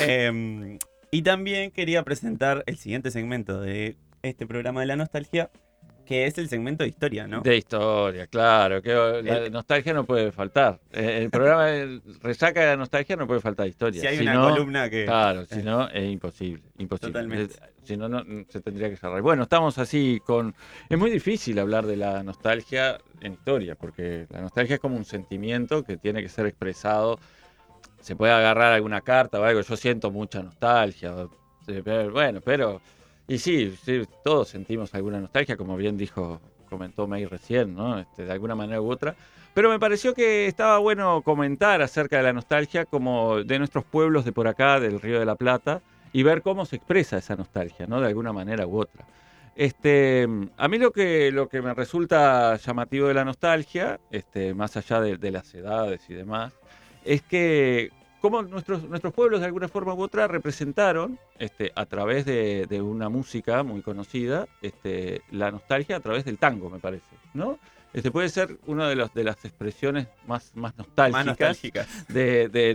Em, y también quería presentar el siguiente segmento de este programa de la nostalgia, que es el segmento de historia, ¿no? De historia, claro. Que la El- nostalgia no puede faltar. El programa de resaca de la nostalgia no puede faltar historia. Si hay Si una no- columna que... Claro, si no, es imposible. imposible. Totalmente. Si no, no, se tendría que cerrar. Bueno, estamos así con... Es muy difícil hablar de la nostalgia en historia, porque la nostalgia es como un sentimiento que tiene que ser expresado. Se puede agarrar alguna carta o algo. Yo siento mucha nostalgia. Bueno, pero... Y sí, sí, todos sentimos alguna nostalgia, como bien dijo, comentó May recién, ¿no? Este, de alguna manera u otra. Pero me pareció que estaba bueno comentar acerca de la nostalgia como de nuestros pueblos de por acá, del Río de la Plata, y ver cómo se expresa esa nostalgia, ¿no? De alguna manera u otra. Este, a mí lo que, lo que me resulta llamativo de la nostalgia, este, más allá de, de las edades y demás, es que cómo nuestros, nuestros pueblos de alguna forma u otra representaron este, a través de, de una música muy conocida este, la nostalgia a través del tango, me parece, ¿no? Este puede ser una de, los, de las expresiones más, más nostálgicas, Más nostálgicas. De, de-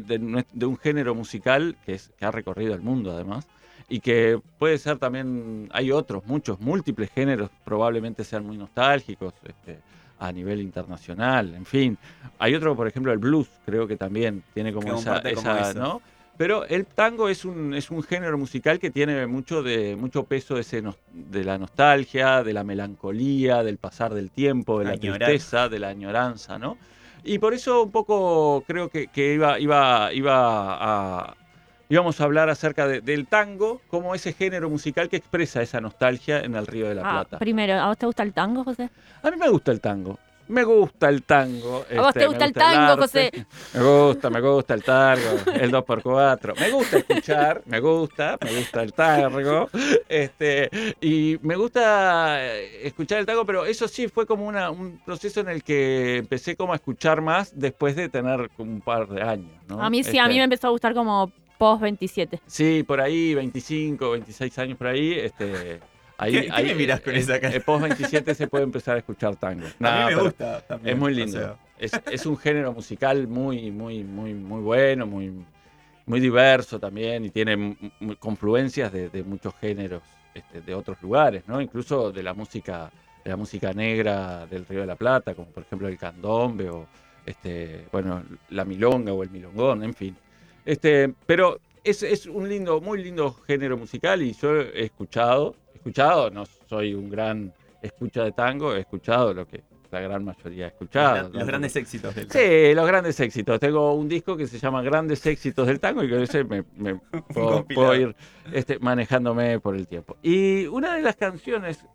de un género musical que, es, que ha recorrido el mundo además. y que puede ser también, hay otros, muchos, múltiples géneros, probablemente sean muy nostálgicos. Este, a nivel internacional, en fin. Hay otro, por ejemplo, el blues, creo que también tiene como Que esa, como esa. ¿no? Pero el tango es un, es un género musical que tiene mucho, de, mucho peso de, ese de la nostalgia, de la melancolía, del pasar del tiempo, de la Añorar. tristeza, de la añoranza, ¿no? Y por eso un poco creo que, que iba, iba, iba a, íbamos a hablar acerca de- del tango como ese género musical que expresa esa nostalgia en el Río de la Ah, Plata. primero, ¿a vos te gusta el tango, José? A mí me gusta el tango. Me gusta el tango. ¿A vos este, te me gusta el tango. José? Me gusta, me gusta el tango, el 2x4. Me gusta escuchar, me gusta, me gusta el tango. Este, y me gusta eh, escuchar el tango, pero eso sí fue como una, un proceso en el que empecé como a escuchar más después de tener un par de años. ¿no? A mí sí, a mí Este, me empezó a gustar como post 27. Sí, por ahí, 25, 26 años por ahí. Este, ahí, ¿Qué- qué ahí, me mirás con eh, esa cara? eh, post 27 se puede empezar a escuchar tango. a mí me gusta también. Es muy o lindo. sea. Es, es un género musical muy, muy, muy, muy bueno, muy, muy diverso también y tiene confluencias de, de muchos géneros este, de otros lugares, ¿no? Incluso de la música, de la música negra del Río de la Plata, como por ejemplo el candombe o este, bueno, la milonga o el milongón, en fin. Este, pero es, es un lindo, muy lindo género musical y yo he escuchado, he escuchado, no soy un gran escucha de tango, he escuchado lo que la gran mayoría ha escuchado. Los, grandes éxitos del Sí, los grandes éxitos. Tengo un disco que se llama Grandes éxitos del tango y con ese me, me puedo, ir este, manejándome por el tiempo. Y una de las canciones,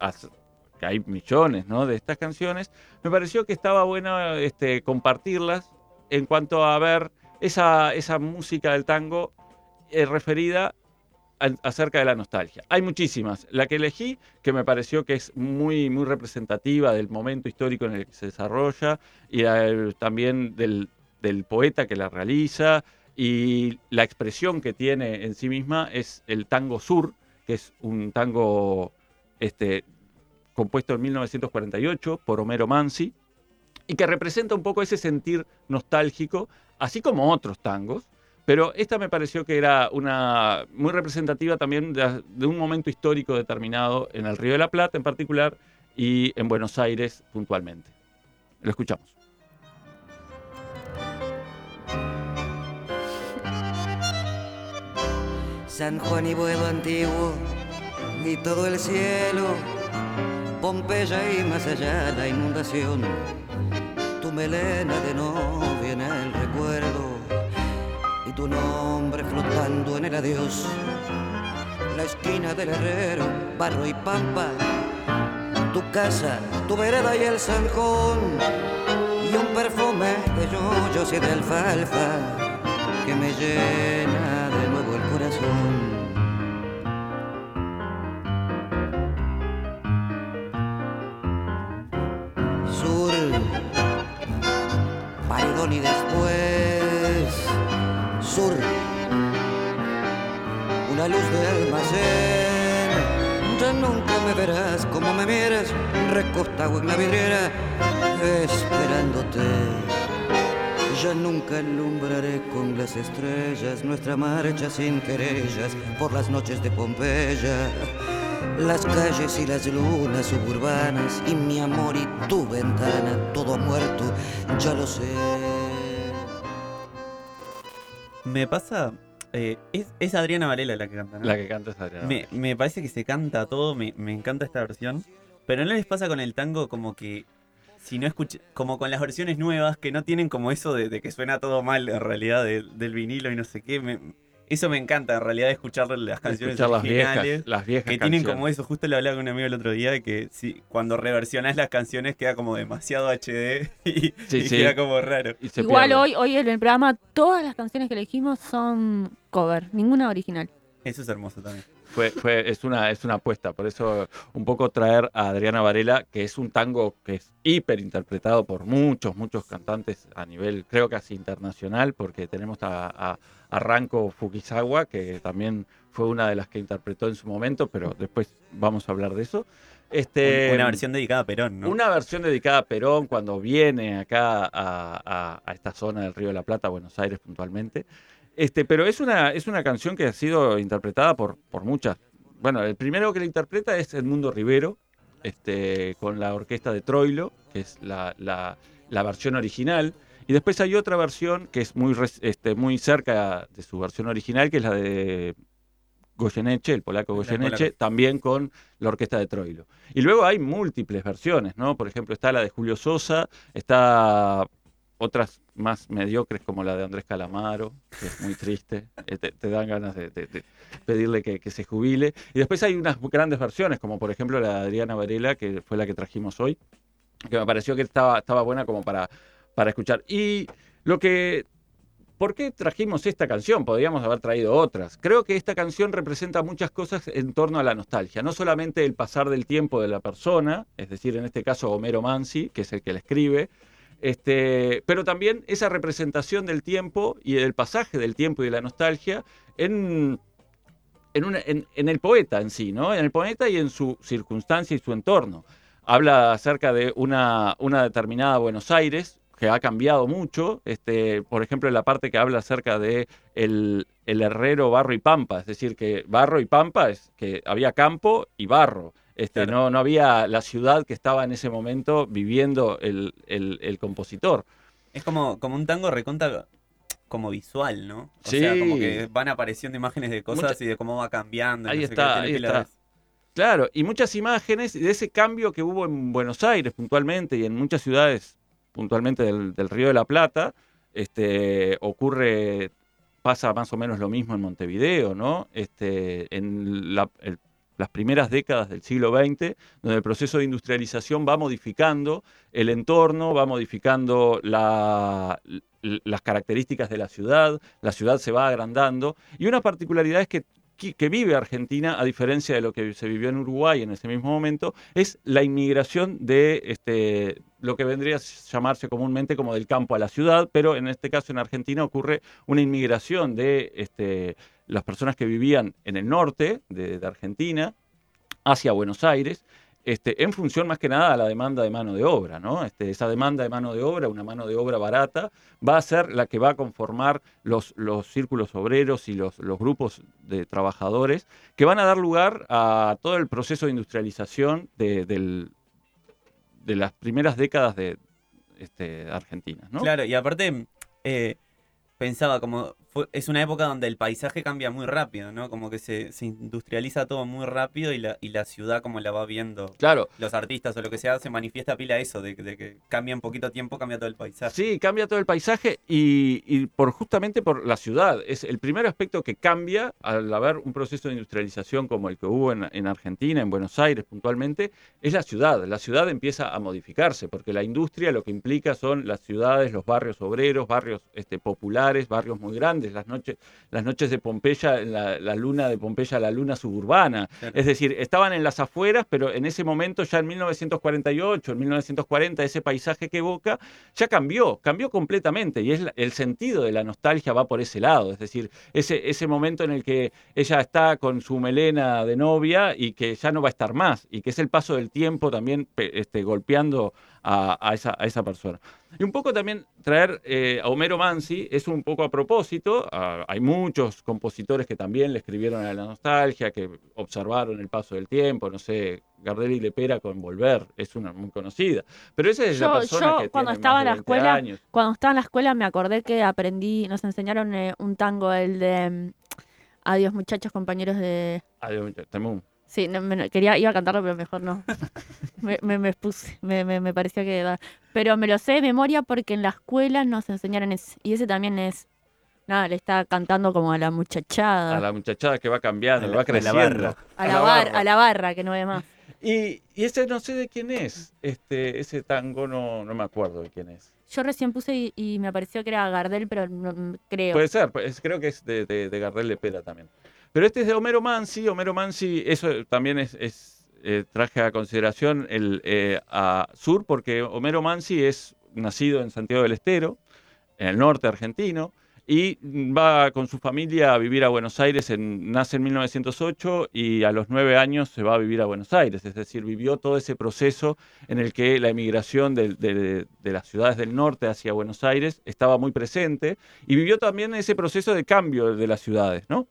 que hay millones ¿no? de estas canciones, me pareció que estaba bueno este, compartirlas en cuanto a ver esa, esa música del tango eh, referida acerca de la nostalgia. Hay muchísimas. La que elegí, que me pareció que es muy, muy representativa del momento histórico en el que se desarrolla y también del, del poeta que la realiza y la expresión que tiene en sí misma es el tango sur, que es un tango este, compuesto en 1948 por Homero Mansi y que representa un poco ese sentir nostálgico, así como otros tangos, pero esta me pareció que era una muy representativa también de, un momento histórico determinado en el Río de la Plata en particular y en Buenos Aires puntualmente. Lo escuchamos. San Juan y Buedo antiguo y todo el cielo, Pompeya y más allá la inundación, tu melena de novia en el tu nombre flotando en el adiós, la esquina del herrero, barro y pampa, tu casa, tu vereda y el zanjón y un perfume de yoyos y de alfalfa que me llena de nuevo el corazón. Sur, paredón y después, sur, una luz de almacén. Ya nunca me verás como me miras, recostado en la vidriera, esperándote. Ya nunca alumbraré con las estrellas nuestra marcha sin querellas por las noches de Pompeya. Las calles y las lunas suburbanas y mi amor y tu ventana, todo muerto, ya lo sé. Me pasa. eh, es, es Adriana Varela la que canta, ¿no? La que canta es Adriana Me, me parece que se canta todo, me, me encanta esta versión. Pero no les pasa con el tango como que. Si no escuch como con las versiones nuevas que no tienen como eso de, de que suena todo mal en realidad de- del vinilo y no sé qué. me- eso me encanta en realidad escuchar las canciones Escuchar las originales. viejas, las viejas que tienen canciones. como eso. Justo le hablaba con un amigo el otro día de que si, cuando reversionás las canciones queda como demasiado HD y, Sí, y sí. queda como raro. Y Igual pierde. hoy, hoy en el programa todas las canciones que elegimos son cover, ninguna original. Eso es hermoso también. Fue, fue, es, una, es una apuesta, por eso un poco traer a Adriana Varela, que es un tango que es hiper interpretado por muchos, muchos cantantes a nivel, creo casi internacional, porque tenemos a, a, a Ranko Fukisawa, que también fue una de las que interpretó en su momento, pero después vamos a hablar de eso. Este, Un- una versión dedicada a Perón, ¿no? Una versión dedicada a Perón cuando viene acá a, a- a esta zona del Río de la Plata, Buenos Aires puntualmente. Este, pero es una, es una canción que ha sido interpretada por, por muchas. Bueno, el primero que la interpreta es Edmundo Rivero, este, con la orquesta de Troilo, que es la, la- la versión original. Y después hay otra versión que es muy, este, muy cerca de su versión original, que es la de Goyeneche, el polaco Goyeneche, polaco. también con la orquesta de Troilo. Y luego hay múltiples versiones, ¿no? Por ejemplo, está la de Julio Sosa, está otras más mediocres como la de Andrés Calamaro, que es muy triste, eh, te, dan ganas de, pedirle que, que se jubile. Y después hay unas grandes versiones, como por ejemplo la de Adriana Varela, que fue la que trajimos hoy, que me pareció que estaba, estaba buena como para, para escuchar. Y lo que ¿Por qué trajimos esta canción? Podríamos haber traído otras. Creo que esta canción representa muchas cosas en torno a la nostalgia. No solamente el pasar del tiempo de la persona, es decir, en este caso Homero Mansi, que es el que la escribe, este, pero también esa representación del tiempo y del pasaje del tiempo y de la nostalgia en, en, en el poeta en sí, ¿no? En el poeta y en su circunstancia y su entorno. Habla acerca de una, una determinada Buenos Aires que ha cambiado mucho. Este, por ejemplo, en la parte que habla acerca de el, el herrero barro y pampa, es decir, que barro y pampa es que había campo y barro. Este, no, no había la ciudad que estaba en ese momento viviendo el, el- el compositor. Es como, como un tango reconta como visual, ¿no? O Sí. sea, como que van apareciendo imágenes de cosas Mucha- y de cómo va cambiando. Ahí no sé qué, está, ahí Claro, y muchas imágenes de ese cambio que hubo en Buenos Aires puntualmente y en muchas ciudades puntualmente del, del Río de la Plata. Este, ocurre, pasa más o menos lo mismo en Montevideo, ¿no? Este, en la- el- las primeras décadas del siglo XX, donde el proceso de industrialización va modificando el entorno, va modificando las características de la ciudad, la ciudad se va agrandando, y una particularidad es que que vive Argentina, a diferencia de lo que se vivió en Uruguay en ese mismo momento, es la inmigración de este, lo que vendría a llamarse comúnmente como del campo a la ciudad, pero en este caso en Argentina ocurre una inmigración de este, las personas que vivían en el norte de, Argentina hacia Buenos Aires, este, en función más que nada a la demanda de mano de obra, ¿no? Este, esa demanda de mano de obra, una mano de obra barata, va a ser la que va a conformar los, los círculos obreros y los, los grupos de trabajadores que van a dar lugar a todo el proceso de industrialización de, del- de las primeras décadas de este, Argentina, ¿no? Claro, y aparte eh, pensaba como fue- es una época donde el paisaje cambia muy rápido, ¿no? Como que se, se industrializa todo muy rápido y la, y la ciudad como la va viendo Claro. los artistas o lo que sea, se manifiesta pila eso, de, que- de que cambia en poquito tiempo, cambia todo el paisaje. Sí, cambia todo el paisaje y, y por justamente por la ciudad. Es el primer aspecto que cambia al haber un proceso de industrialización como el que hubo en, en Argentina, en Buenos Aires puntualmente, es la ciudad. La ciudad empieza a modificarse porque la industria lo que implica son las ciudades, los barrios obreros, barrios este, populares, barrios muy grandes, las noches, las noches de Pompeya, la, la luna de Pompeya, la luna suburbana. Claro. Es decir, estaban en las afueras, pero en ese momento, ya en 1948, en 1940, ese paisaje que evoca ya cambió, cambió completamente y es la- el sentido de la nostalgia va por ese lado, es decir, ese, ese momento en el que ella está con su melena de novia y que ya no va a estar más y que es el paso del tiempo también este, golpeando a, a esa, a esa persona. Y un poco también traer eh, a Homero Mansi es un poco a propósito, ah, hay muchos compositores que también le escribieron a la nostalgia, que observaron el paso del tiempo, no sé, Gardel y Lepera con Volver, es una muy conocida, pero esa es la Yo, persona yo que cuando tiene estaba más en la 20 escuela, años. cuando estaba en la escuela me acordé que aprendí, nos enseñaron eh, un tango, el de mm, Adiós muchachos, compañeros de... Adiós, muchachos. Sí, no, me- quería, iba a cantarlo, pero mejor no. me, me, me expuse, me, me, me parecía que... da- Pero me lo sé de memoria porque en la escuela nos enseñaron ese. Y ese también es... Nada, le está cantando como a la muchachada. a la muchachada que va cambiando, que va a la creciendo. barra. A la, bar- a la barra, que no ve más. Y, y ese no sé de quién es, este, ese tango no, no me acuerdo de quién es. Yo recién puse y, y me pareció que era Gardel, pero no, creo. Puede ser, pues, creo que es de, de, de Gardel Lepera también. Pero este es de Homero Mansi. Homero Mansi, eso también es, eh, traje a consideración el eh, a Sur, porque Homero Mansi es nacido en Santiago del Estero, en el norte argentino. y va con su familia a vivir a Buenos Aires, en- nace en 1908 y a los nueve años se va a vivir a Buenos Aires, es decir, vivió todo ese proceso en el que la emigración de- de las ciudades del norte hacia Buenos Aires estaba muy presente y vivió también ese proceso de cambio de las ciudades, ¿no?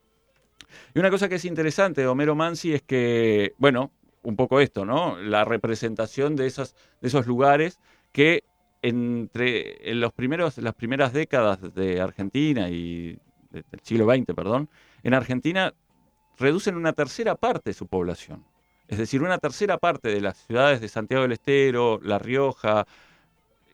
Y una cosa que es interesante de Homero Mansi es que, bueno, un poco esto, ¿no? La representación de, esas, de esos lugares que entre en los primeros, las primeras décadas de Argentina y de- del siglo XX, perdón, en Argentina reducen una tercera parte de su población. Es decir, una tercera parte de las ciudades de Santiago del Estero, La Rioja,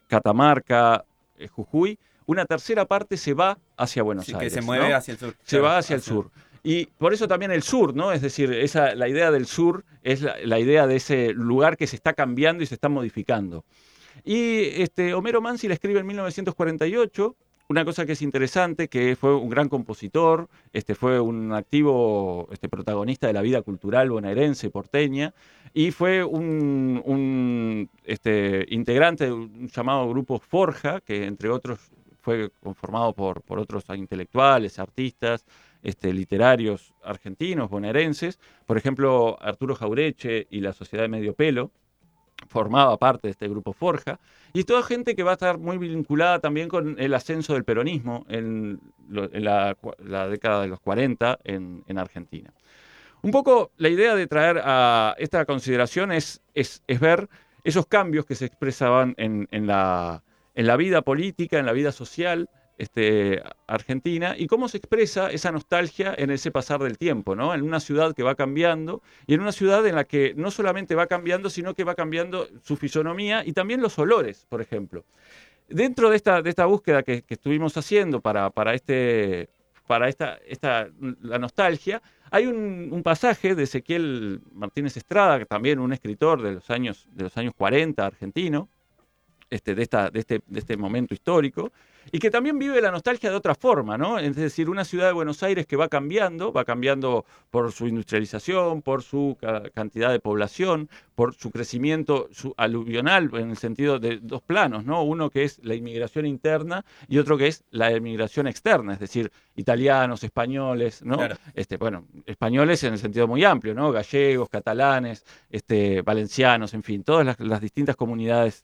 Catamarca, eh, Jujuy, una tercera parte se va hacia Buenos Sí, que Aires. se mueve ¿no? hacia el sur. Se Claro, va hacia el sur. Y por eso también el sur, ¿no? Es decir, esa, la idea del sur es la, la idea de ese lugar que se está cambiando y se está modificando. Y este, Homero Mansi le escribe en 1948 una cosa que es interesante, que fue un gran compositor, este, fue un activo este, protagonista de la vida cultural bonaerense, porteña, y fue un, un, este, integrante de un llamado grupo Forja, que entre otros fue conformado por, por otros intelectuales, artistas, este, literarios argentinos, bonaerenses, por ejemplo, Arturo Jaureche y la Sociedad de Medio Pelo, formaba parte de este grupo Forja, y toda gente que va a estar muy vinculada también con el ascenso del peronismo en, la, década de los 40 en, en Argentina. Un poco la idea de traer a esta consideración es, es, es ver esos cambios que se expresaban en, en la, en la vida política, en la vida social este, argentina y cómo se expresa esa nostalgia en ese pasar del tiempo, ¿no? En una ciudad que va cambiando y en una ciudad en la que no solamente va cambiando, sino que va cambiando su fisonomía y también los olores, por ejemplo. Dentro de esta, de esta búsqueda que, que estuvimos haciendo para, para, este, para esta, esta, la nostalgia, hay un, pasaje de Ezequiel Martínez Estrada, que también un escritor de los años, de los años 40 argentino, este, de, esta, de, este, de este momento histórico, y que también vive la nostalgia de otra forma, ¿no? Es decir, una ciudad de Buenos Aires que va cambiando, va cambiando por su industrialización, por su ca- cantidad de población, por su crecimiento su aluvional, en el sentido de dos planos, ¿no? Uno que es la inmigración interna y otro que es la inmigración externa, es decir, italianos, españoles, ¿no? Claro. Este, bueno, españoles en el sentido muy amplio, ¿no? Gallegos, catalanes, este, valencianos, en fin, todas las, las distintas comunidades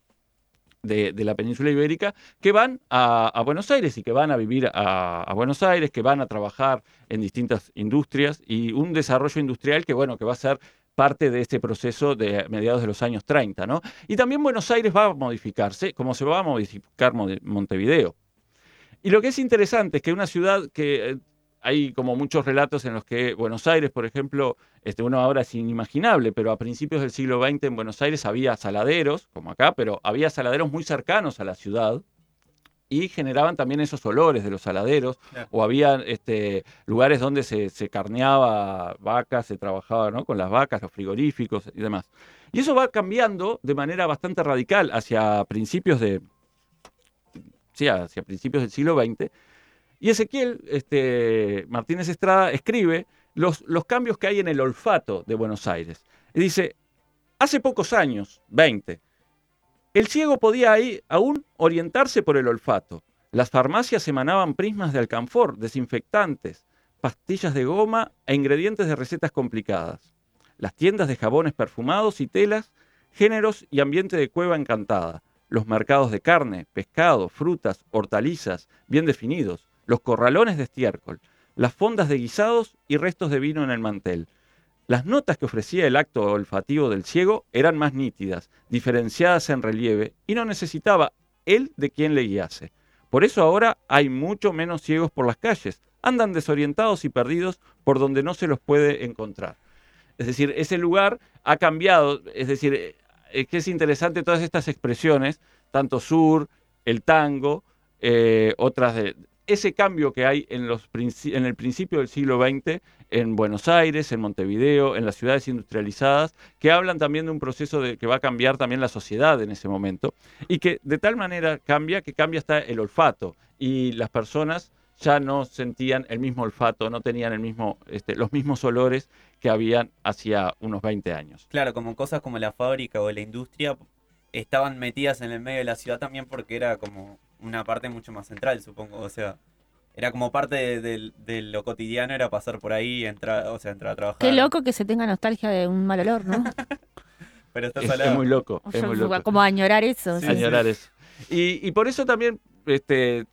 de, la península ibérica que van a, Buenos Aires y que van a vivir a, a Buenos Aires, que van a trabajar en distintas industrias y un desarrollo industrial que, bueno, que va a ser parte de este proceso de mediados de los años 30, ¿no? Y también Buenos Aires va a modificarse, como se va a modificar Mo- Montevideo. Y lo que es interesante es que una ciudad que eh, hay como muchos relatos en los que Buenos Aires, por ejemplo, este, uno ahora es inimaginable, pero a principios del siglo XX en Buenos Aires había saladeros, como acá, pero había saladeros muy cercanos a la ciudad y generaban también esos olores de los saladeros, o había este, lugares donde se, se carneaba vacas, se trabajaba ¿no? con las vacas, los frigoríficos y demás. Y eso va cambiando de manera bastante radical hacia principios de, sí, hacia principios del siglo XX. Y Ezequiel este, Martínez Estrada escribe los, los cambios que hay en el olfato de Buenos Aires. Y dice, hace pocos años, 20, el ciego podía ahí aún orientarse por el olfato. Las farmacias emanaban prismas de alcanfor, desinfectantes, pastillas de goma e ingredientes de recetas complicadas. Las tiendas de jabones perfumados y telas, géneros y ambiente de cueva encantada. Los mercados de carne, pescado, frutas, hortalizas, bien definidos. Los corralones de estiércol. Las fondas de guisados y restos de vino en el mantel. Las notas que ofrecía el acto olfativo del ciego eran más nítidas, diferenciadas en relieve, y no necesitaba él de quien le guiase. Por eso ahora hay mucho menos ciegos por las calles, andan desorientados y perdidos por donde no se los puede encontrar. Es decir, ese lugar ha cambiado, es decir, eh, es que es interesante todas estas expresiones, tanto sur, el tango, eh, otras de, ese cambio que hay en, los, en el principio del siglo XX en Buenos Aires, en Montevideo, en las ciudades industrializadas, que hablan también de un proceso de, que va a cambiar también la sociedad en ese momento, y que de tal manera cambia que cambia hasta el olfato, y las personas ya no sentían el mismo olfato, no tenían el mismo, este, los mismos olores que habían hacía unos 20 años. Claro, como cosas como la fábrica o la industria estaban metidas en el medio de la ciudad también porque era como una parte mucho más central, supongo. O sea, era como parte de, de- de lo cotidiano, era pasar por ahí, entrar, o sea, entrar a trabajar. Qué loco que se tenga nostalgia de un mal olor, ¿no? Pero estás Es, al es muy loco, O es muy loco. como añorar eso. sí. añorar eso. Y, y por eso también este,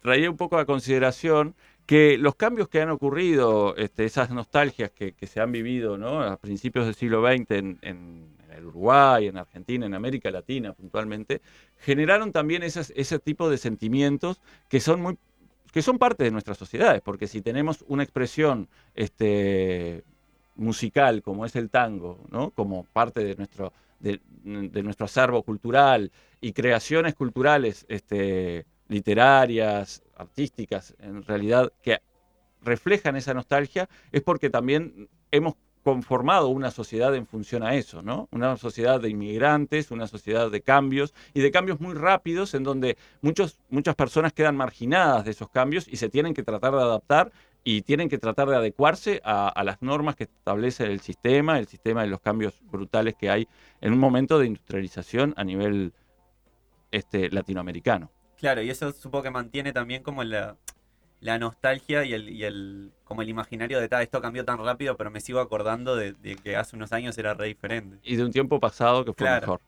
traía un poco a consideración que los cambios que han ocurrido, este, esas nostalgias que, que se han vivido ¿no? a principios del siglo XX en el Uruguay, en Argentina, en América Latina puntualmente, generaron también ese tipo de sentimientos que son que son parte de nuestras sociedades, porque si tenemos una expresión este, musical como es el tango, como parte de nuestro, de nuestro acervo cultural y creaciones culturales este, literarias, artísticas, en realidad, que reflejan esa nostalgia, es porque también hemos conformado una sociedad en función a eso, ¿no? Una sociedad de inmigrantes, una sociedad de cambios y de cambios muy rápidos en donde muchos, muchas personas quedan marginadas de esos cambios y se tienen que tratar de adaptar y tienen que tratar de adecuarse a, a las normas que establece el sistema, el sistema de los cambios brutales que hay en un momento de industrialización a nivel este, latinoamericano. Claro, y eso supongo que mantiene también como la, la nostalgia y el, y el como el imaginario de "Ta, esto cambió tan rápido, pero me sigo acordando de, de que hace unos años era re diferente. Y de un tiempo pasado que fue Claro. mejor.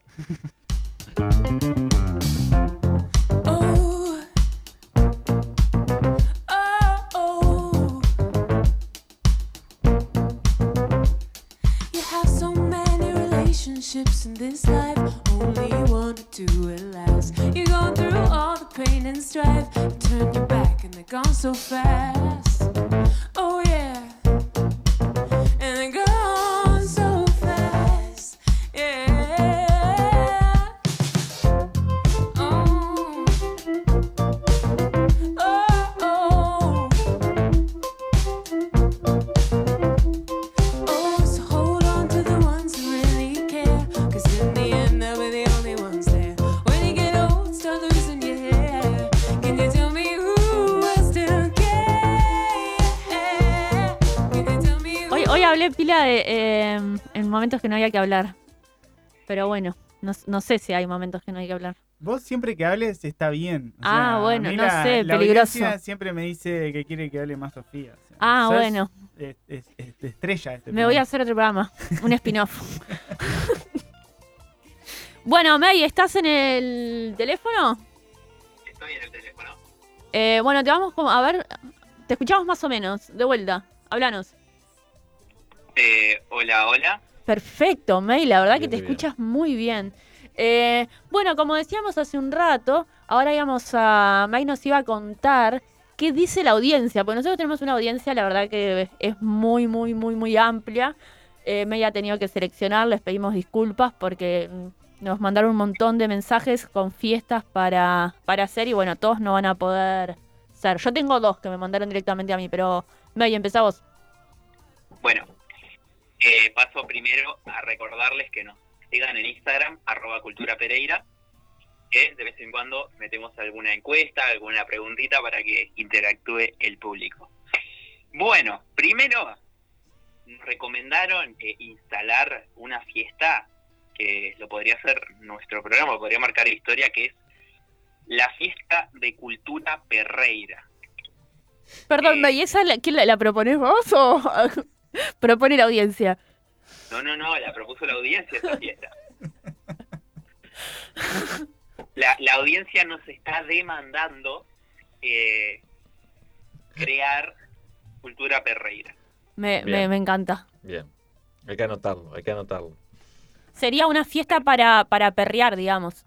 You have so many relationships in this life, only one or two will last. You're going through all the pain and strife, you turn your back and they're gone so fast. Momentos que no había que hablar. Pero bueno, no, no sé si hay momentos que no hay que hablar. Vos siempre que hables está bien. O Ah, sea, bueno, no la- sé, la peligroso. siempre me dice que quiere que hable más Sofía. o sea, Ah, sos, bueno. Es, es- es estrella este Me voy a hacer otro programa, un spin-off. bueno, May, ¿estás en el teléfono? Estoy en el teléfono. Eh, bueno, te vamos como- a ver, te escuchamos más o menos, de vuelta, háblanos. Eh, hola, hola. Perfecto, May, la verdad que te bien. escuchas muy bien. Eh, bueno, como decíamos hace un rato, ahora íbamos a. May nos iba a contar qué dice la audiencia, porque nosotros tenemos una audiencia, la verdad que es muy, muy, muy, muy amplia. Eh, May ha tenido que seleccionar, les pedimos disculpas porque mm, nos mandaron un montón de mensajes con fiestas para, para hacer y bueno, todos no van a poder ser. Yo tengo dos que me mandaron directamente a mí, pero May, empezá vos. Bueno, eh, paso primero a recordarles que nos sigan en Instagram, arroba cultura pereira, que de vez en cuando metemos alguna encuesta, alguna preguntita para que interactúe el público. Bueno, primero nos recomendaron eh, instalar una fiesta que lo podría hacer nuestro programa, podría marcar historia, que es la fiesta de cultura perreira. Perdón, May, ¿esa la, la, la propones vos o propone la audiencia? No, no, no, la propuso la audiencia esa fiesta. La, la audiencia nos está demandando eh, crear cultura perreira. Me, me, me encanta. Bien, hay que anotarlo, hay que anotarlo. Sería una fiesta para, para perrear, digamos.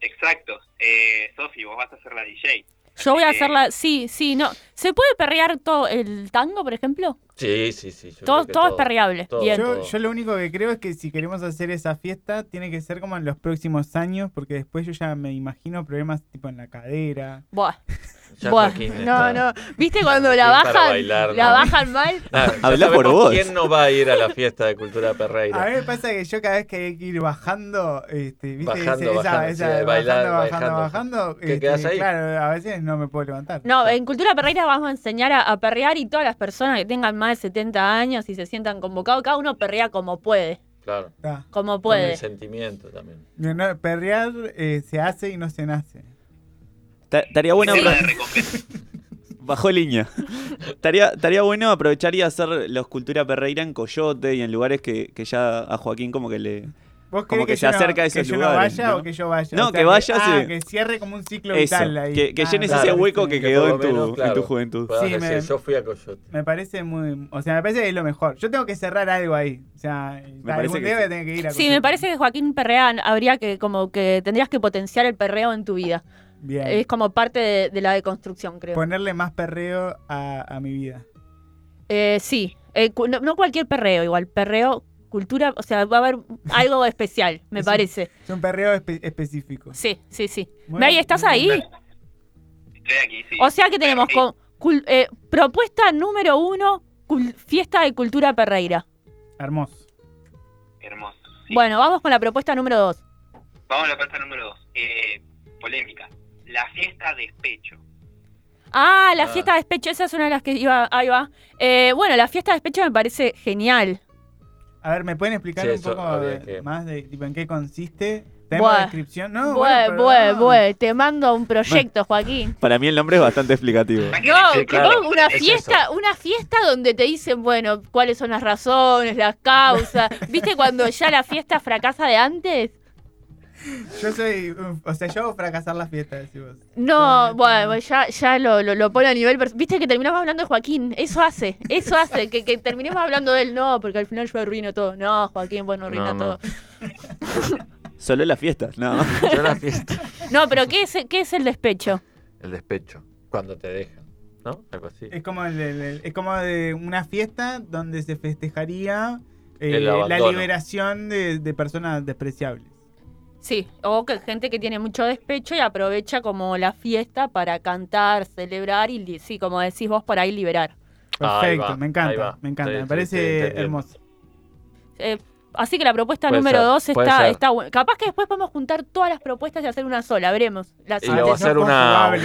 Exacto. Eh, Sofi, vos vas a ser la DJ. Yo voy a Así que- hacerla, sí, sí, no. ¿Se puede perrear todo el tango, por ejemplo? Sí, sí, sí. yo Todo, todo es perreable. Bien. Yo, yo lo único que creo es que si queremos hacer esa fiesta, tiene que ser como en los próximos años, porque después yo ya me imagino problemas tipo en la cadera. Buah. Ya Buah. No, no. ¿Viste cuando la bajan? bailar, la ¿no? bajan mal. Ah, Habla por vos. ¿Quién no va a ir a la fiesta de cultura A perreira? mí me pasa que yo cada vez que hay que ir bajando, este, ¿viste? Bajando, esa, bajando, esa- sí, bailar, bajando, bajando, bajando. bajando, ¿Te este, quedás ahí? Claro, a veces no me puedo levantar. No, en Cultura Perreira vamos a enseñar a, a perrear y todas las personas que tengan más de 70 años y se sientan convocados, cada uno perrea como puede. Claro. Ah. Como Con puede. el sentimiento también. No, no, perrear eh, se hace y no se nace. Ta- Estaría bueno. Bajó línea. estaría, estaría bueno aprovechar y hacer la escultura perreira en Coyote y en lugares que, que ya a Joaquín como que le. ¿Vos Como que se yo no- acerca a esos que yo no vaya ¿no? o que yo vaya? No, O sea, que vaya, ah, sí. que cierre como un ciclo Eso, vital ahí. que, que Ah, llenes claro, ese hueco sí. que Que quedó en tu, menos, en tu claro, juventud. Sí, me- yo fui a Coyote. Me parece muy. O sea, me parece que es lo mejor. Yo tengo que cerrar algo ahí. O sea, parece algún que día sí. voy a tener que ir a Sí, Coyote. me parece que Joaquín Perrea habría que, como que tendrías que potenciar el perreo en tu vida. Bien. Es como parte de, de la deconstrucción, creo. Ponerle más perreo a, a mi vida. Eh, sí, Eh, no cualquier perreo, igual. Perreo, cultura, o sea, va a haber algo especial, me Es un- parece. Es un perreo espe- específico. Sí, sí, sí. Bueno, May, ¿estás ahí? Estoy aquí, sí. O sea que tenemos con, cul- eh, propuesta número uno, cul- fiesta de cultura perreira. Hermoso. Hermoso. Bueno, vamos con la propuesta número dos. Vamos a la parte número dos. Eh, polémica. La fiesta despecho. Ah, la Ah. fiesta de despecho, esa es una de las que iba, ahí va. Eh, bueno, la fiesta de despecho me parece genial. A ver, ¿me pueden explicar Sí, un eso poco que- más de tipo, en qué consiste? ¿Tenemos Buah. descripción? No, Bue, bueno, pero bue, no. bue, te mando un proyecto, Joaquín. Para mí el nombre es bastante explicativo. No, Sí, claro, no, una es fiesta, una fiesta donde te dicen, bueno, cuáles son las razones, las causas. ¿Viste cuando ya la fiesta fracasa de antes? Yo soy. O sea, yo hago fracasar la fiesta, decís vos. No, bueno, ya, ya lo, lo, lo pone a nivel. Viste que terminamos hablando de Joaquín. Eso hace, eso hace. Que, que terminemos hablando de él. No, porque al final yo arruino todo. No, Joaquín, bueno, arruina No, no. todo. Solo la fiesta, no. Yo la fiesta. No, pero ¿qué es, ¿qué es el despecho? El despecho. Cuando te dejan. ¿No? Algo así. Es como, el- el- el- es como de una fiesta donde se festejaría eh, la liberación de, de personas despreciables. Sí, o que gente que tiene mucho despecho y aprovecha como la fiesta para cantar, celebrar y, sí, como decís vos, por ahí liberar. Ahí Perfecto, va, me encanta, me encanta, Sí, me parece sí, hermoso. Eh, así que la propuesta Puede número ser, dos está, ser. está buena. Capaz que después podemos juntar todas las propuestas y hacer una sola, veremos. La Y lo va a hacer una.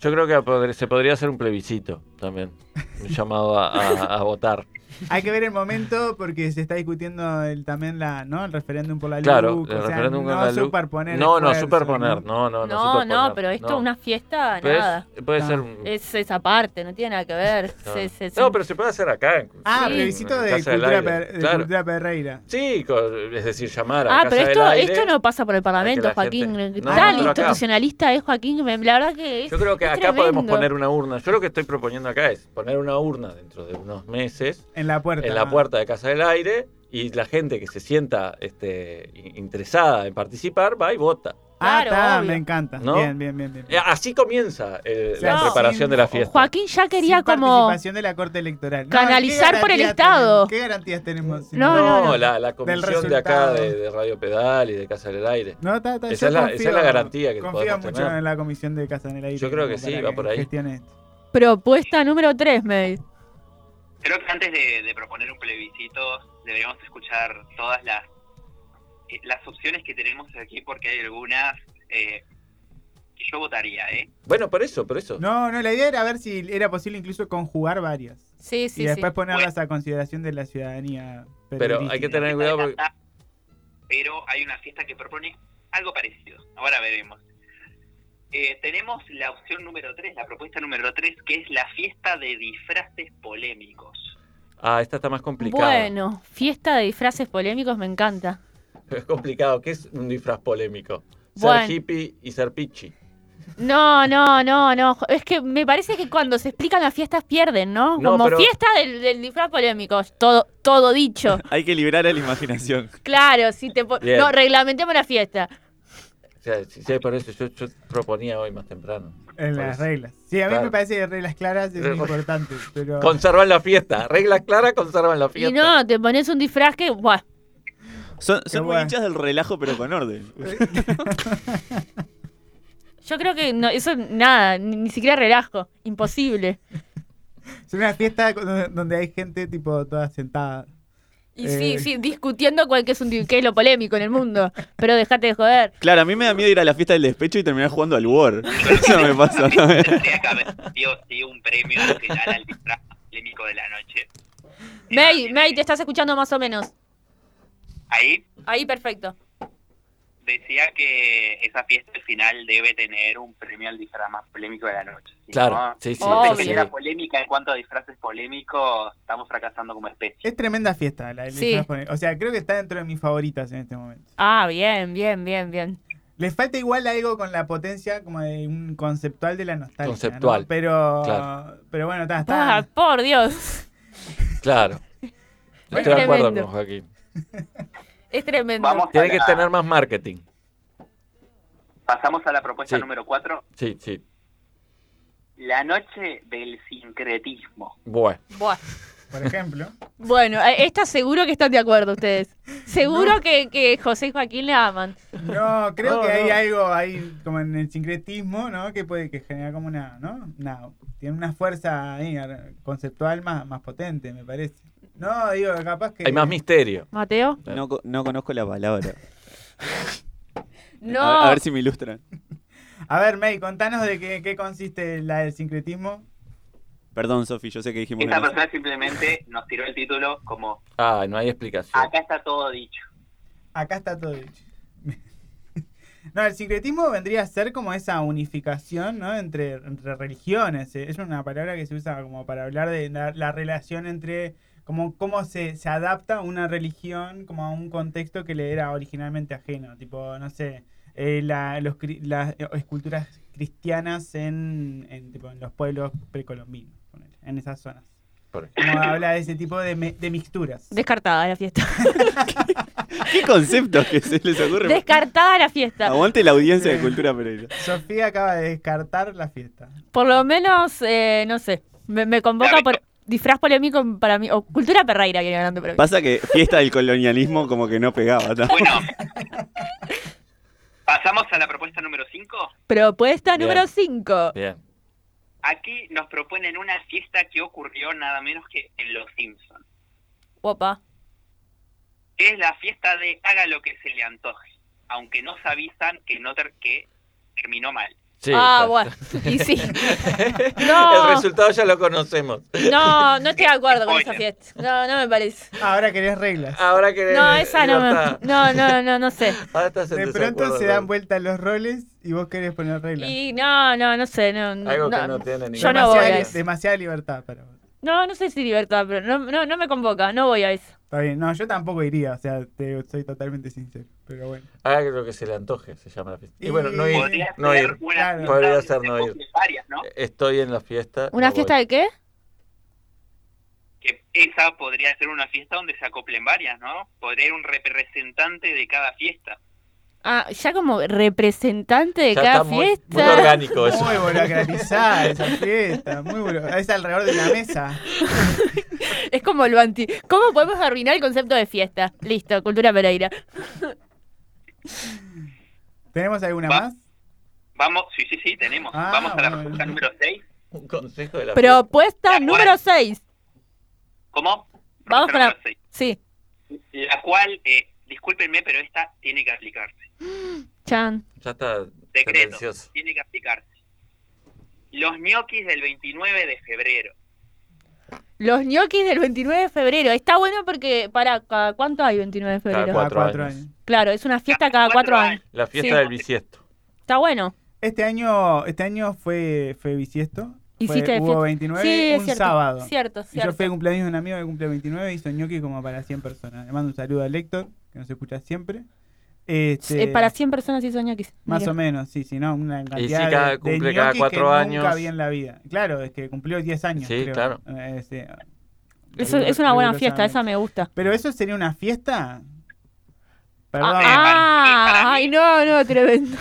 Yo creo que se podría hacer un plebiscito también. Un llamado a, a- a votar. Hay que ver el momento porque se está discutiendo el, también la, ¿no? el referéndum por la luz. Claro, o el sea, referéndum con no la luz. superponer. No, no, superponer. No, no, no. No, superponer, no, pero esto no. es una fiesta, nada. puede ser. Es esa parte, no tiene nada que ver. no. Se- se- se- No, pero se puede hacer acá. Ah, Sí. plebiscito de cultura, per- de claro. cultura perreira. Sí, es decir, llamar a Ah, Casa pero del esto, Aire. esto no pasa por el Parlamento, la Joaquín. gente- Tal institucionalista es Joaquín. La verdad que es. Yo creo que acá podemos poner una urna. Yo lo que estoy proponiendo acá es poner una urna dentro de unos meses En la puerta. en la puerta de Casa del Aire y la gente que se sienta este, in- interesada en participar va y vota. Ah, está, me encanta. ¿No? Bien, bien, bien. bien. Eh, Así comienza eh, la No, preparación sin- de la fiesta. Joaquín ya quería Sin como. participación de la Corte Electoral. No, canalizar ¿qué por el Estado. tenemos? ¿Qué garantías tenemos? No, no, no. la, la comisión de acá de, de Radio Pedal y de Casa del Aire. No, está, está, Esa es la- confío, esa es la garantía que confío podemos mucho tener. en la comisión de Casa en el Aire. Yo creo que sí, va por ahí. Propuesta número 3, May. Creo que antes de, de proponer un plebiscito deberíamos escuchar todas las eh, las opciones que tenemos aquí porque hay algunas eh, que yo votaría, ¿eh? Bueno, por eso, por eso. No, no, la idea era ver si era posible incluso conjugar varias. Sí, sí, y después sí. ponerlas a consideración de la ciudadanía. Pero hay que tener cuidado porque... Pero hay una fiesta que propone algo parecido. Ahora veremos. Eh, tenemos la opción número 3, la propuesta número 3, que es la fiesta de disfraces polémicos. Ah, esta está más complicada. Bueno, fiesta de disfraces polémicos me encanta. Es complicado. ¿Qué es un disfraz polémico? Ser Bueno. hippie y ser pichi. No, no, no, no. Es que me parece que cuando se explican las fiestas pierden, ¿no? No, Como pero- fiesta del, del disfraz polémico. Todo, todo dicho. Hay que liberar a la imaginación. Claro, si te po-. No, reglamentemos la fiesta. O sea, sí, sí, por eso yo, yo proponía hoy más temprano. En las eso. reglas. Sí, a mí Claro. me parece que reglas claras es muy importante. Pero... Conservan la fiesta. Regla clara, conservan la fiesta. Y no, te pones un disfraz que. Buah. Son, son muy hinchas del relajo, pero con orden. Yo creo que no, eso nada, ni, ni siquiera relajo. Imposible. Es una fiesta donde hay gente tipo toda sentada. Y Eh, sí, sí, discutiendo cuál que es, un, qué es lo polémico en el mundo. Pero dejate de joder. Claro, a mí me da miedo ir a la fiesta del despecho y terminar jugando al War. Eso me pasa haber sido sí, un premio que gana el disfraz polémico de la noche. May, May, te estás escuchando más o menos. Ahí, Ahí, perfecto. De decía que esa fiesta al final debe tener un premio al disfraz más polémico de la noche. Si Claro, no, sí, sí, no se genera polémica en cuanto a disfraces polémicos, estamos fracasando como especie. Es tremenda fiesta la del Sí. disfraz pone- O sea, creo que está dentro de mis favoritas en este momento. Ah, bien, bien, bien, bien. Le falta igual algo con la potencia como de un conceptual de la nostalgia. ¿no? Conceptual, Pero, claro. pero bueno, está, está. Ah, por Dios. Claro. Es Estoy de acuerdo tremendo. con Joaquín. Es tremendo. Vamos Tiene a que la- tener más marketing. Pasamos a la propuesta Sí. número 4, Sí, sí. la noche del sincretismo. Bueno. Buah. Por ejemplo. Bueno, eh, esta seguro que están de acuerdo ustedes. Seguro que, que José y Joaquín le aman. No, creo No, que hay no. algo ahí como en el sincretismo, ¿no? Que puede que genera como una, ¿no? Una, tiene una fuerza ahí conceptual más, más potente, me parece. No, digo, capaz que. Hay más misterio. Mateo. No, no conozco la palabra. No. A, a ver si me ilustran. A ver, May, contanos de qué, qué consiste la del sincretismo. Perdón, Sofi, yo sé que dijimos Esta persona simplemente nos tiró el título como, Ah, no hay explicación. acá está todo dicho. Acá está todo dicho. No, el sincretismo vendría a ser como esa unificación ¿no? entre, entre religiones. eh. Es una palabra que se usa como para hablar de la, la relación entre como cómo se, se adapta una religión como a un contexto que le era originalmente ajeno. Tipo, no sé, eh, la- los las esculturas cristianas en, en, tipo, en los pueblos precolombinos, en esas zonas. Como habla de ese tipo de, me- de mixturas. Descartada la fiesta. ¿Qué conceptos que se les ocurre? Descartada la fiesta. Aguante la audiencia de Cultura Pereira. Sofía acaba de descartar la fiesta. Por lo menos, eh, no sé. Me, me convoca por disfraz polémico para mí. O cultura perreira viene ganando para mí. Pasa que fiesta del colonialismo como que no pegaba. ¿no? Bueno, pasamos a la propuesta número 5. Propuesta Bien. número 5. Bien. Aquí nos proponen una fiesta que ocurrió nada menos que en Los Simpsons. Opa. Es la fiesta de haga lo que se le antoje. Aunque nos avisan que, no ter- que terminó mal. Sí, ah, está- bueno. Y sí. El No. resultado ya lo conocemos. No, no estoy de acuerdo con esa fiesta. No, no me parece. Ahora querés reglas. Ahora que No, esa no me. No, no, no, no sé. Ahora estás en De pronto se dan vuelta los roles y vos querés poner reglas. Y no, no, no sé. No, Algo que no, tiene ni Yo no voy a eso. demasiada libertad para vos. No, no sé si libertad, pero no, no, no me convoca. No voy a eso. Está bien, no, yo tampoco iría, o sea, te, soy totalmente sincero, pero bueno. Haga lo que se le antoje, se llama la fiesta. Y, Y- bueno, no ir. Podría No ser ir. Claro. Podría ser se no ir. varias, ¿no? Estoy en la fiesta. ¿Una no fiesta voy. de qué? Que esa podría ser una fiesta donde se acoplen varias, ¿no? Podría ir un representante de cada fiesta. Ah, ya como representante de Ya cada está muy- fiesta. muy orgánico eso. Muy burocratizada esa fiesta, muy buro- Es alrededor de una mesa. Es como lo anti. ¿Cómo podemos arruinar el concepto de fiesta? Listo, cultura Pereira. ¿Tenemos alguna Va. más? Vamos, sí, sí, sí, tenemos. Ah, Vamos a la bueno. propuesta número 6. Un consejo de la Propuesta La número cual- 6. ¿Cómo? Vamos la. seis. Sí. La cual, eh, discúlpenme, pero esta tiene que aplicarse. Chan. Ya está Decreto, tendencioso. tiene que aplicarse. Los ñoquis del 29 de febrero. Los ñoquis del 29 de febrero. Está bueno porque, para, ¿cada cuánto hay 29 de Cada febrero? cuatro, Cada cuatro años. años. Claro, es una fiesta cada Cada cuatro cuatro años. La fiesta Sí. del bisiesto. Está bueno. Este año, este año fue, fue bisiesto. Hiciste hubo fiesta. 29 Sí, es un cierto, sábado. cierto, Y yo cierto. fui de cumpleaños de un amigo que cumple 29 y hizo ñoqui como para 100 personas. Le mando un saludo a Héctor, que nos escucha siempre. Este, Eh, para 100 personas hizo ñoquis. Más Mira. o menos, sí, sí, ¿no? Una cantidad sí, cada- de, de cumple cada cuatro que años. Nunca vi en la vida. Claro, es que cumplió 10 años. Sí, creo. claro. Eh, este, Eso, es una buena fiesta, esa me gusta. Pero eso sería una fiesta. Perdón. Ah, para mí- ay, no, no, tremendo.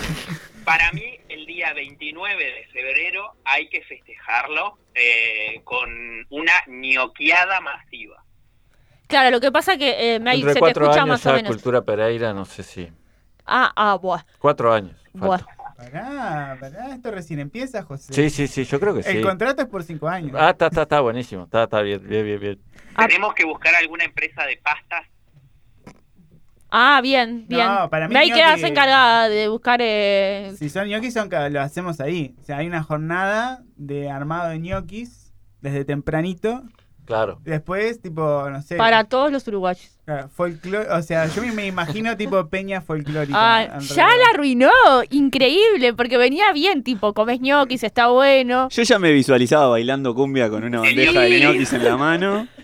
Para mí, día 29 de febrero hay que festejarlo eh, con una ñoqueada masiva. Claro, lo que pasa que eh, May, Entre se te cuatro escucha años más o ya menos. Cultura Pereira, no sé si. Ah, ah, buah. Cuatro años. buah. falta. Pará, pará, esto recién empieza, José. Sí, sí, sí, yo creo que sí. El contrato es por 5 años. Ah, está, está, está buenísimo. Está, está bien, bien, bien, bien. Tenemos que buscar alguna empresa de pastas. Ah, bien, bien. No, para mí ñoqui- quedas encargada de buscar. Eh... Si son ñoquis, son, que lo hacemos ahí. O sea, hay una jornada de armado de ñoquis desde tempranito. Claro. Después, tipo, no sé. Para todos los uruguayos. Claro, folclor- o sea, yo me- imagino tipo peña folclórica. Ah, ya la arruinó. Increíble, porque venía bien, tipo, comes ñoquis, está bueno. Yo ya me visualizaba bailando cumbia con una bandeja de ñoquis en la mano.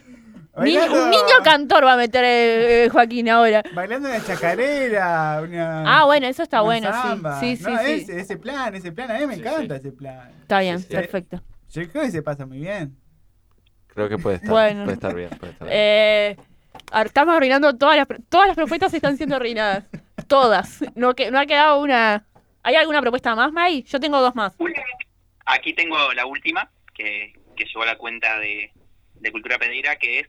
Bailando- un niño cantor va a meter eh, eh, Joaquín ahora. Bailando una chacarera, una. Ah, bueno, eso está bueno, sí. samba. Sí, sí, No, sí. Ese, ese plan, ese plan, a mí me encanta ese plan. Está bien, Sí. perfecto. Yo creo que se pasa muy bien. Creo que puede estar, Bueno. puede estar bien. Puede estar bien. Eh, estamos arruinando todas las, pro- todas las propuestas están siendo arruinadas. Todas. No, que, no ha quedado una. ¿Hay alguna propuesta más, May? Yo tengo dos más. Aquí tengo la última, que, que llegó a la cuenta de, de Cultura Pereira, que es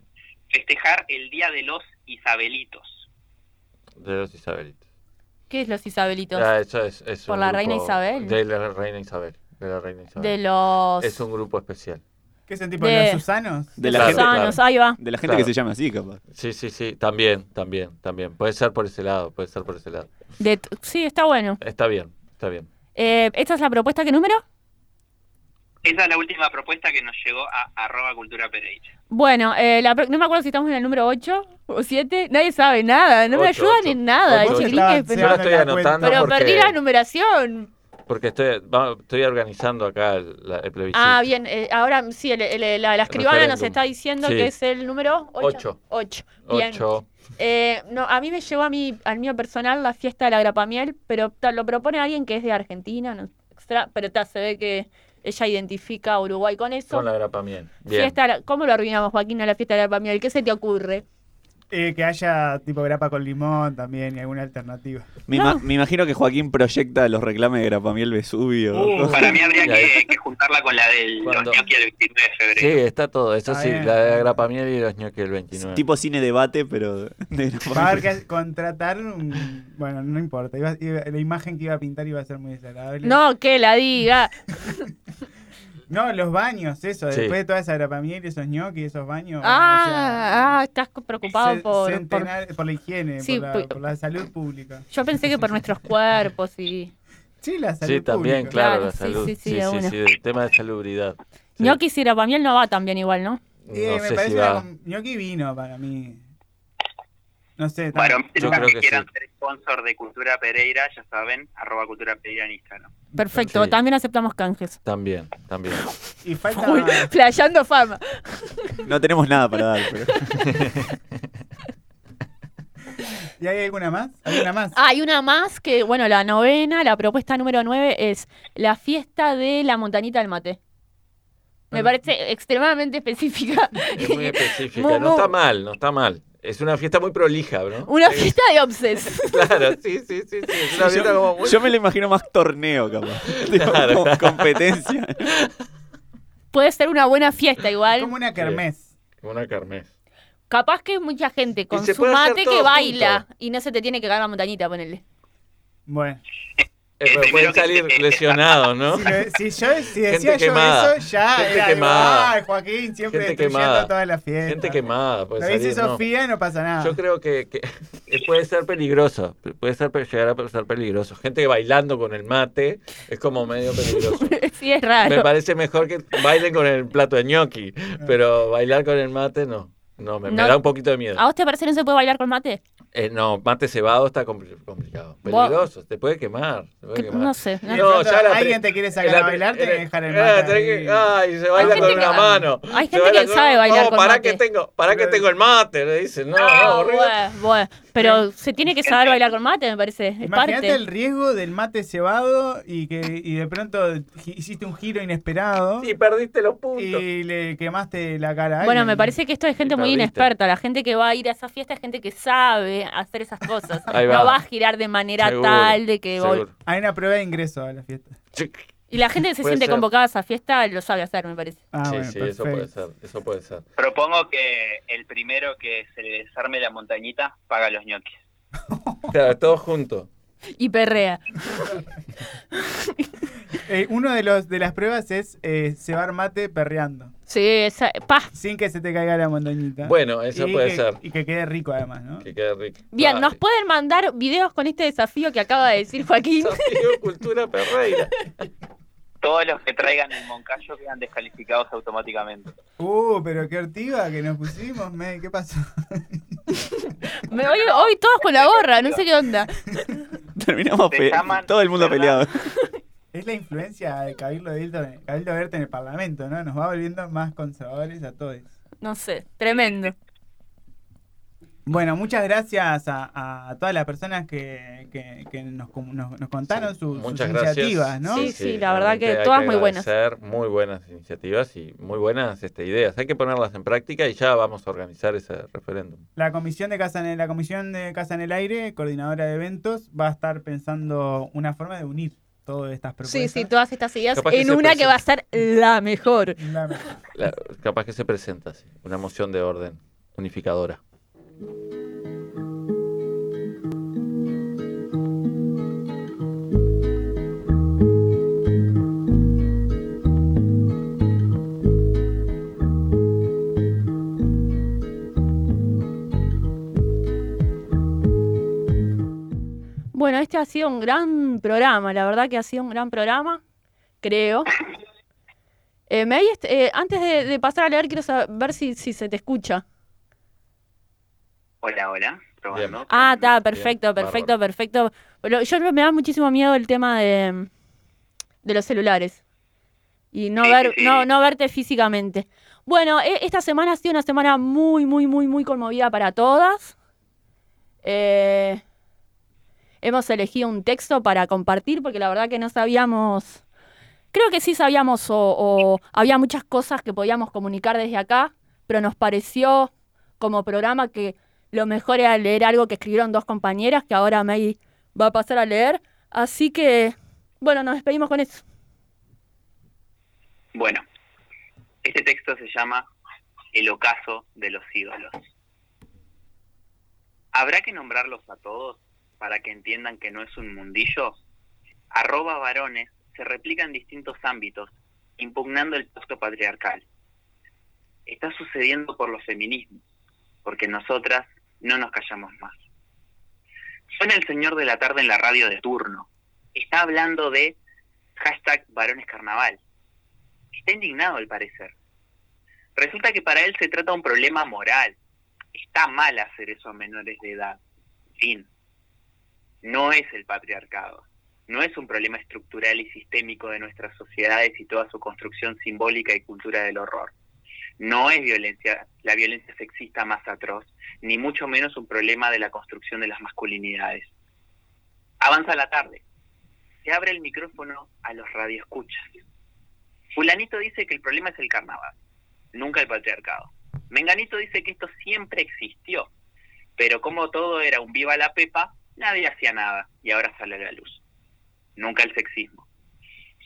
festejar el Día de los Isabelitos. De los Isabelitos. ¿Qué es los Isabelitos? Ah, eso es, es ¿Por la reina Isabel? De la reina Isabel. De la reina Isabel. De los. Es un grupo especial. ¿Qué son tipo De- los Susanos? De la Claro, gente, Sanos, ahí va. de la gente Claro. que se llama así, capaz. Sí, sí, sí. También, también, también. Puede ser por ese lado, puede ser por ese lado. De sí, está bueno. Está bien, está bien. Eh, ¿Esta es la propuesta? ¿Qué número? Esa es la última propuesta que nos llegó a arroba Cultura Pereira. Bueno, eh, la no me acuerdo si estamos en el número 8 o 7. Nadie sabe nada. No me ayudan ocho. en nada, Ocho, pero- Yo estoy anotando Pero porque, perdí la numeración. porque estoy, va- estoy organizando acá el, la- el plebiscito. Ah, bien. eh, ahora sí, el- el- la, la escribana nos está diciendo Sí. que es el número 8. Ocho. 8. Bien. Ocho. Eh, no, a mí me llegó a mí, al mío personal la fiesta de la grapamiel, pero ta, lo propone alguien que es de Argentina, no, extra, pero ta, se ve que ella identifica a Uruguay con eso. Con la grapa miel. Bien. Fiesta, ¿Cómo lo arruinamos, Joaquín, a la fiesta de la grapamiel? ¿Qué se te ocurre? Eh, que haya tipo grapa con limón también y alguna alternativa. Me, ima- me imagino que Joaquín proyecta los reclames de Grapamiel Vesubio. Uh, Para mí habría que, que juntarla con la del los Cuando- ñoquis del 29 de Sí, febrero. está todo. Eso sí, bien. la de grapa miel y los ñoquis del 29. tipo cine debate, pero de Va a haber Grapamiel. que contratar un... Bueno, no importa. iba- iba- la imagen que iba a pintar iba a ser muy desagradable. No, que la diga. No, los baños, eso. Sí. Después de toda esa grapamiel, esos ñoquis, esos baños. Ah, ah, estás preocupado se- por, por- centenar- por la higiene, Sí, por, la, por la salud pública. Yo pensé que por nuestros cuerpos y... Sí, la salud Sí, también, pública. claro, Claro, la sí, salud. sí, Sí, sí, de sí, sí, el tema de salubridad. Sí. Ñoquis y grapamiel no va tan bien igual, ¿no? Eh, No me sé parece si va. ñoqui vino para mí. No sé, Bueno, Yo creo que quieran sí. ser sponsor de Cultura Pereira, ya saben, arroba Cultura Pereira en Instagram. Perfecto, Sí. también aceptamos canjes. También, también. Y falta. Uy, Flayando fama. No tenemos nada para dar, pero. ¿Y hay alguna más? ¿Alguna más? Ah, hay una más que, bueno, la novena, la propuesta número nueve es la fiesta de la montañita del mate. Me parece extremadamente específica. Es muy específica. No está mal, no está mal. Es una fiesta muy prolija, ¿no? Una fiesta de obses. Claro, sí, sí, sí. sí. Es una fiesta como Yo, muy... yo me lo imagino más torneo, capaz. Claro, como competencia. Puede ser una buena fiesta igual. Como una kermés. Como una kermés. Capaz que hay mucha gente con su mate que baila junto. y no se te tiene que caer la montañita, ponele. Bueno. Eh, pero pueden salir lesionados, ¿no? Si, yo, si decía Gente yo quemada. eso, ya Gente era quemada. Joaquín siempre Gente destruyendo quemada. toda la fiesta. Gente quemada. Puede Lo dice salir, no. Sofía y no pasa nada. Yo creo que, que puede ser peligroso. Puede ser, llegar a ser peligroso. Gente bailando con el mate es como medio peligroso. sí, es raro. Me parece mejor que bailen con el plato de ñoqui, pero bailar con el mate no. No, me, me No. da un poquito de miedo. ¿A vos te parece que no se puede bailar con mate? Eh, no, mate cebado está compli- complicado. Peligroso, te puede quemar. te puede Que- quemar. no sé, no No, ya la Alguien te quiere sacar la a bailar, eh, dejar el eh, mate ahí. Ay, se baila con que- una mano. hay gente que sabe bailar no, con pará mate. que tengo, pará que tengo el mate, le dicen. No, no, Ah, horrible. bueno, bueno. Pero se tiene que saber bailar con mate, me parece. Es Imagínate parte. el riesgo del mate cebado y que y de pronto hiciste un giro inesperado Y perdiste los puntos. y le quemaste la cara a Bueno, me parece que esto es gente muy inexperta. La gente que va a ir a esa fiesta es gente que sabe hacer esas cosas. Ahí va. No va a girar de manera Seguro, tal de que... vol-. Hay una prueba de ingreso a la fiesta. Y la gente que se siente ser. convocada a esa fiesta lo sabe hacer, me parece. Ah, sí, bueno, sí, eso puede ser, eso puede ser. Propongo que el primero que se le desarme la montañita paga los ñoquis. Claro, todos juntos. Y perrea. Eh, uno de los de las pruebas es eh, cebar mate perreando. Sí, esa... Pa. Sin que se te caiga la montañita. Bueno, eso Y puede que- ser. Y que quede rico además, ¿no? Que quede rico. Bien, Ah, nos pueden mandar videos con este desafío que acaba de decir Joaquín. Desafío Cultura Perreira. Todos los que traigan el Moncayo quedan descalificados automáticamente. Uh, pero qué ortiga que nos pusimos, me, ¿qué pasó? Me voy hoy todos con la gorra, no sé qué onda. Terminamos Te pe- llaman, todo el mundo ¿verdad? peleado. Es la influencia de Cabildo Cabildo en el Parlamento, ¿no? Nos va volviendo más conservadores a todos. No sé, tremendo. Bueno, muchas gracias a, a todas las personas que, que, que nos, com- nos, nos contaron sus, sus Muchas gracias. iniciativas, ¿no? Sí, sí, la verdad que todas muy buenas. Muy buenas iniciativas y muy buenas este, ideas. Hay que ponerlas en práctica y ya vamos a organizar ese referéndum. La comisión de Casa en el, la comisión de Casa en el Aire, coordinadora de eventos, va a estar pensando una forma de unir todas estas propuestas. Sí, sí, todas estas ideas Capaz que en se una que presenta. va a ser la mejor. La- capaz que se presenta así, una moción de orden unificadora. Bueno, este ha sido un gran programa, la verdad que ha sido un gran programa, creo. Eh, me hay est- eh, antes de, de pasar a leer, quiero saber si, si se te escucha. Hola, hola. Probando. Ah, está, perfecto, Bien, perfecto, perfecto. Pero yo me da muchísimo miedo el tema de, de los celulares. Y no, Sí, ver, sí. No, no verte físicamente. Bueno, e- esta semana ha sido una semana muy, muy, muy, muy conmovida para todas. Eh, hemos elegido un texto para compartir porque la verdad que no sabíamos... Creo que sí sabíamos o, o había muchas cosas que podíamos comunicar desde acá, pero nos pareció como programa que lo mejor era leer algo que escribieron dos compañeras que ahora May va a pasar a leer. Así que, bueno, nos despedimos con eso. Bueno, este texto se llama El ocaso de los ídolos. ¿Habrá que nombrarlos a todos para que entiendan que no es un mundillo? Arroba varones se replica en distintos ámbitos, impugnando el pacto patriarcal. Está sucediendo por los feminismos, porque nosotras no nos callamos más. Suena el señor de la tarde en la radio de turno. Está hablando de hashtag varones carnaval. Está indignado al parecer. Resulta que para él se trata de un problema moral. Está mal hacer eso a menores de edad. Fin. No es el patriarcado. No es un problema estructural y sistémico de nuestras sociedades y toda su construcción simbólica y cultura del horror. No es violencia, la violencia sexista más atroz, ni mucho menos un problema de la construcción de las masculinidades. Avanza la tarde. Se abre el micrófono a los radioescuchas. Fulanito dice que el problema es el carnaval, nunca el patriarcado. Menganito dice que esto siempre existió, pero como todo era un viva la pepa, nadie hacía nada y ahora sale a la luz. Nunca el sexismo.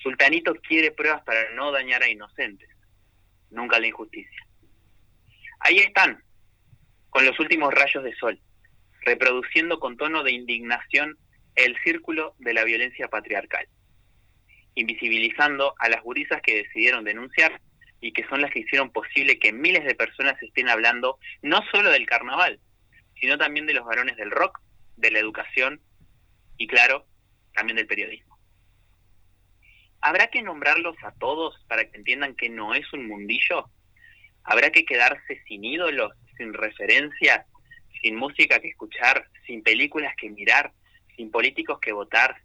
Sultanito quiere pruebas para no dañar a inocentes, nunca la injusticia. Ahí están, con los últimos rayos de sol, reproduciendo con tono de indignación el círculo de la violencia patriarcal invisibilizando a las gurisas que decidieron denunciar y que son las que hicieron posible que miles de personas estén hablando no solo del carnaval, sino también de los varones del rock, de la educación y claro, también del periodismo. ¿Habrá que nombrarlos a todos para que entiendan que no es un mundillo? ¿Habrá que quedarse sin ídolos, sin referencias, sin música que escuchar, sin películas que mirar, sin políticos que votar,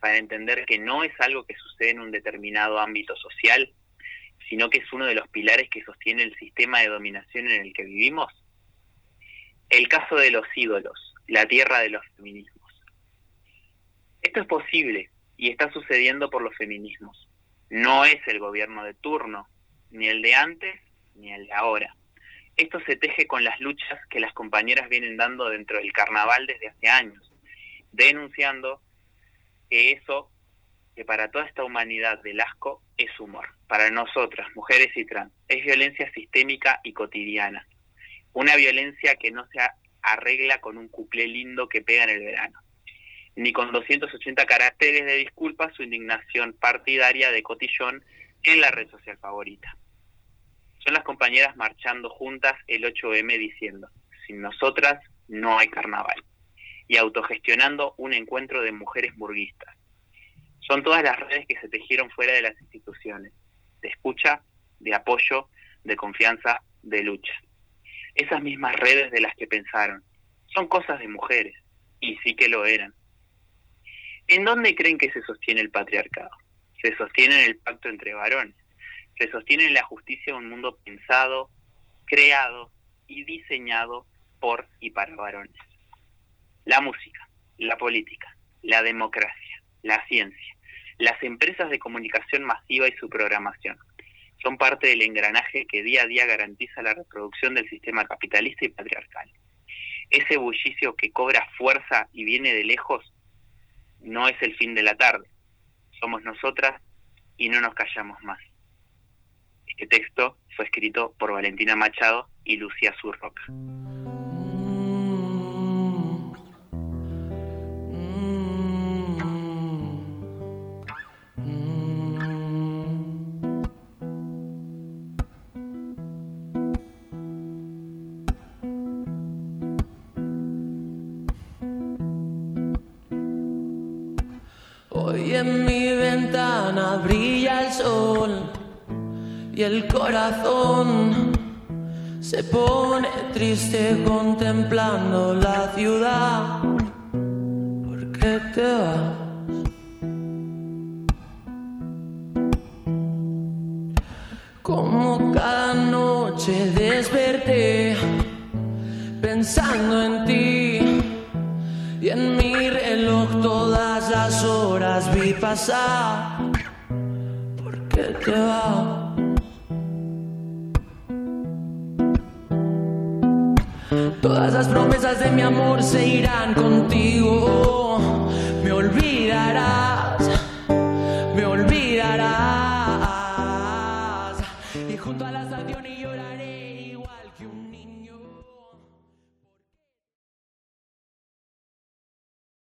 para entender que no es algo que sucede en un determinado ámbito social, sino que es uno de los pilares que sostiene el sistema de dominación en el que vivimos? El caso de los ídolos, la tierra de los feminismos. Esto es posible y está sucediendo por los feminismos. No es el gobierno de turno, ni el de antes, ni el de ahora. Esto se teje con las luchas que las compañeras vienen dando dentro del carnaval desde hace años, denunciando que eso, que para toda esta humanidad del asco, es humor. Para nosotras, mujeres y trans, es violencia sistémica y cotidiana. Una violencia que no se arregla con un cuplé lindo que pega en el verano, ni con 280 caracteres de disculpa su indignación partidaria de cotillón en la red social favorita. Son las compañeras marchando juntas el 8M diciendo, sin nosotras no hay carnaval y autogestionando un encuentro de mujeres burguistas. Son todas las redes que se tejieron fuera de las instituciones, de escucha, de apoyo, de confianza, de lucha. Esas mismas redes de las que pensaron, son cosas de mujeres, y sí que lo eran. ¿En dónde creen que se sostiene el patriarcado? Se sostiene en el pacto entre varones, se sostiene en la justicia de un mundo pensado, creado y diseñado por y para varones. La música, la política, la democracia, la ciencia, las empresas de comunicación masiva y su programación son parte del engranaje que día a día garantiza la reproducción del sistema capitalista y patriarcal. Ese bullicio que cobra fuerza y viene de lejos no es el fin de la tarde. Somos nosotras y no nos callamos más. Este texto fue escrito por Valentina Machado y Lucía Zurroca. El corazón se pone triste contemplando la ciudad. ¿Por qué te vas? Como cada noche desperté pensando en ti y en mi reloj todas las horas vi pasar. ¿Por qué te vas? Todas las promesas de mi amor se irán contigo.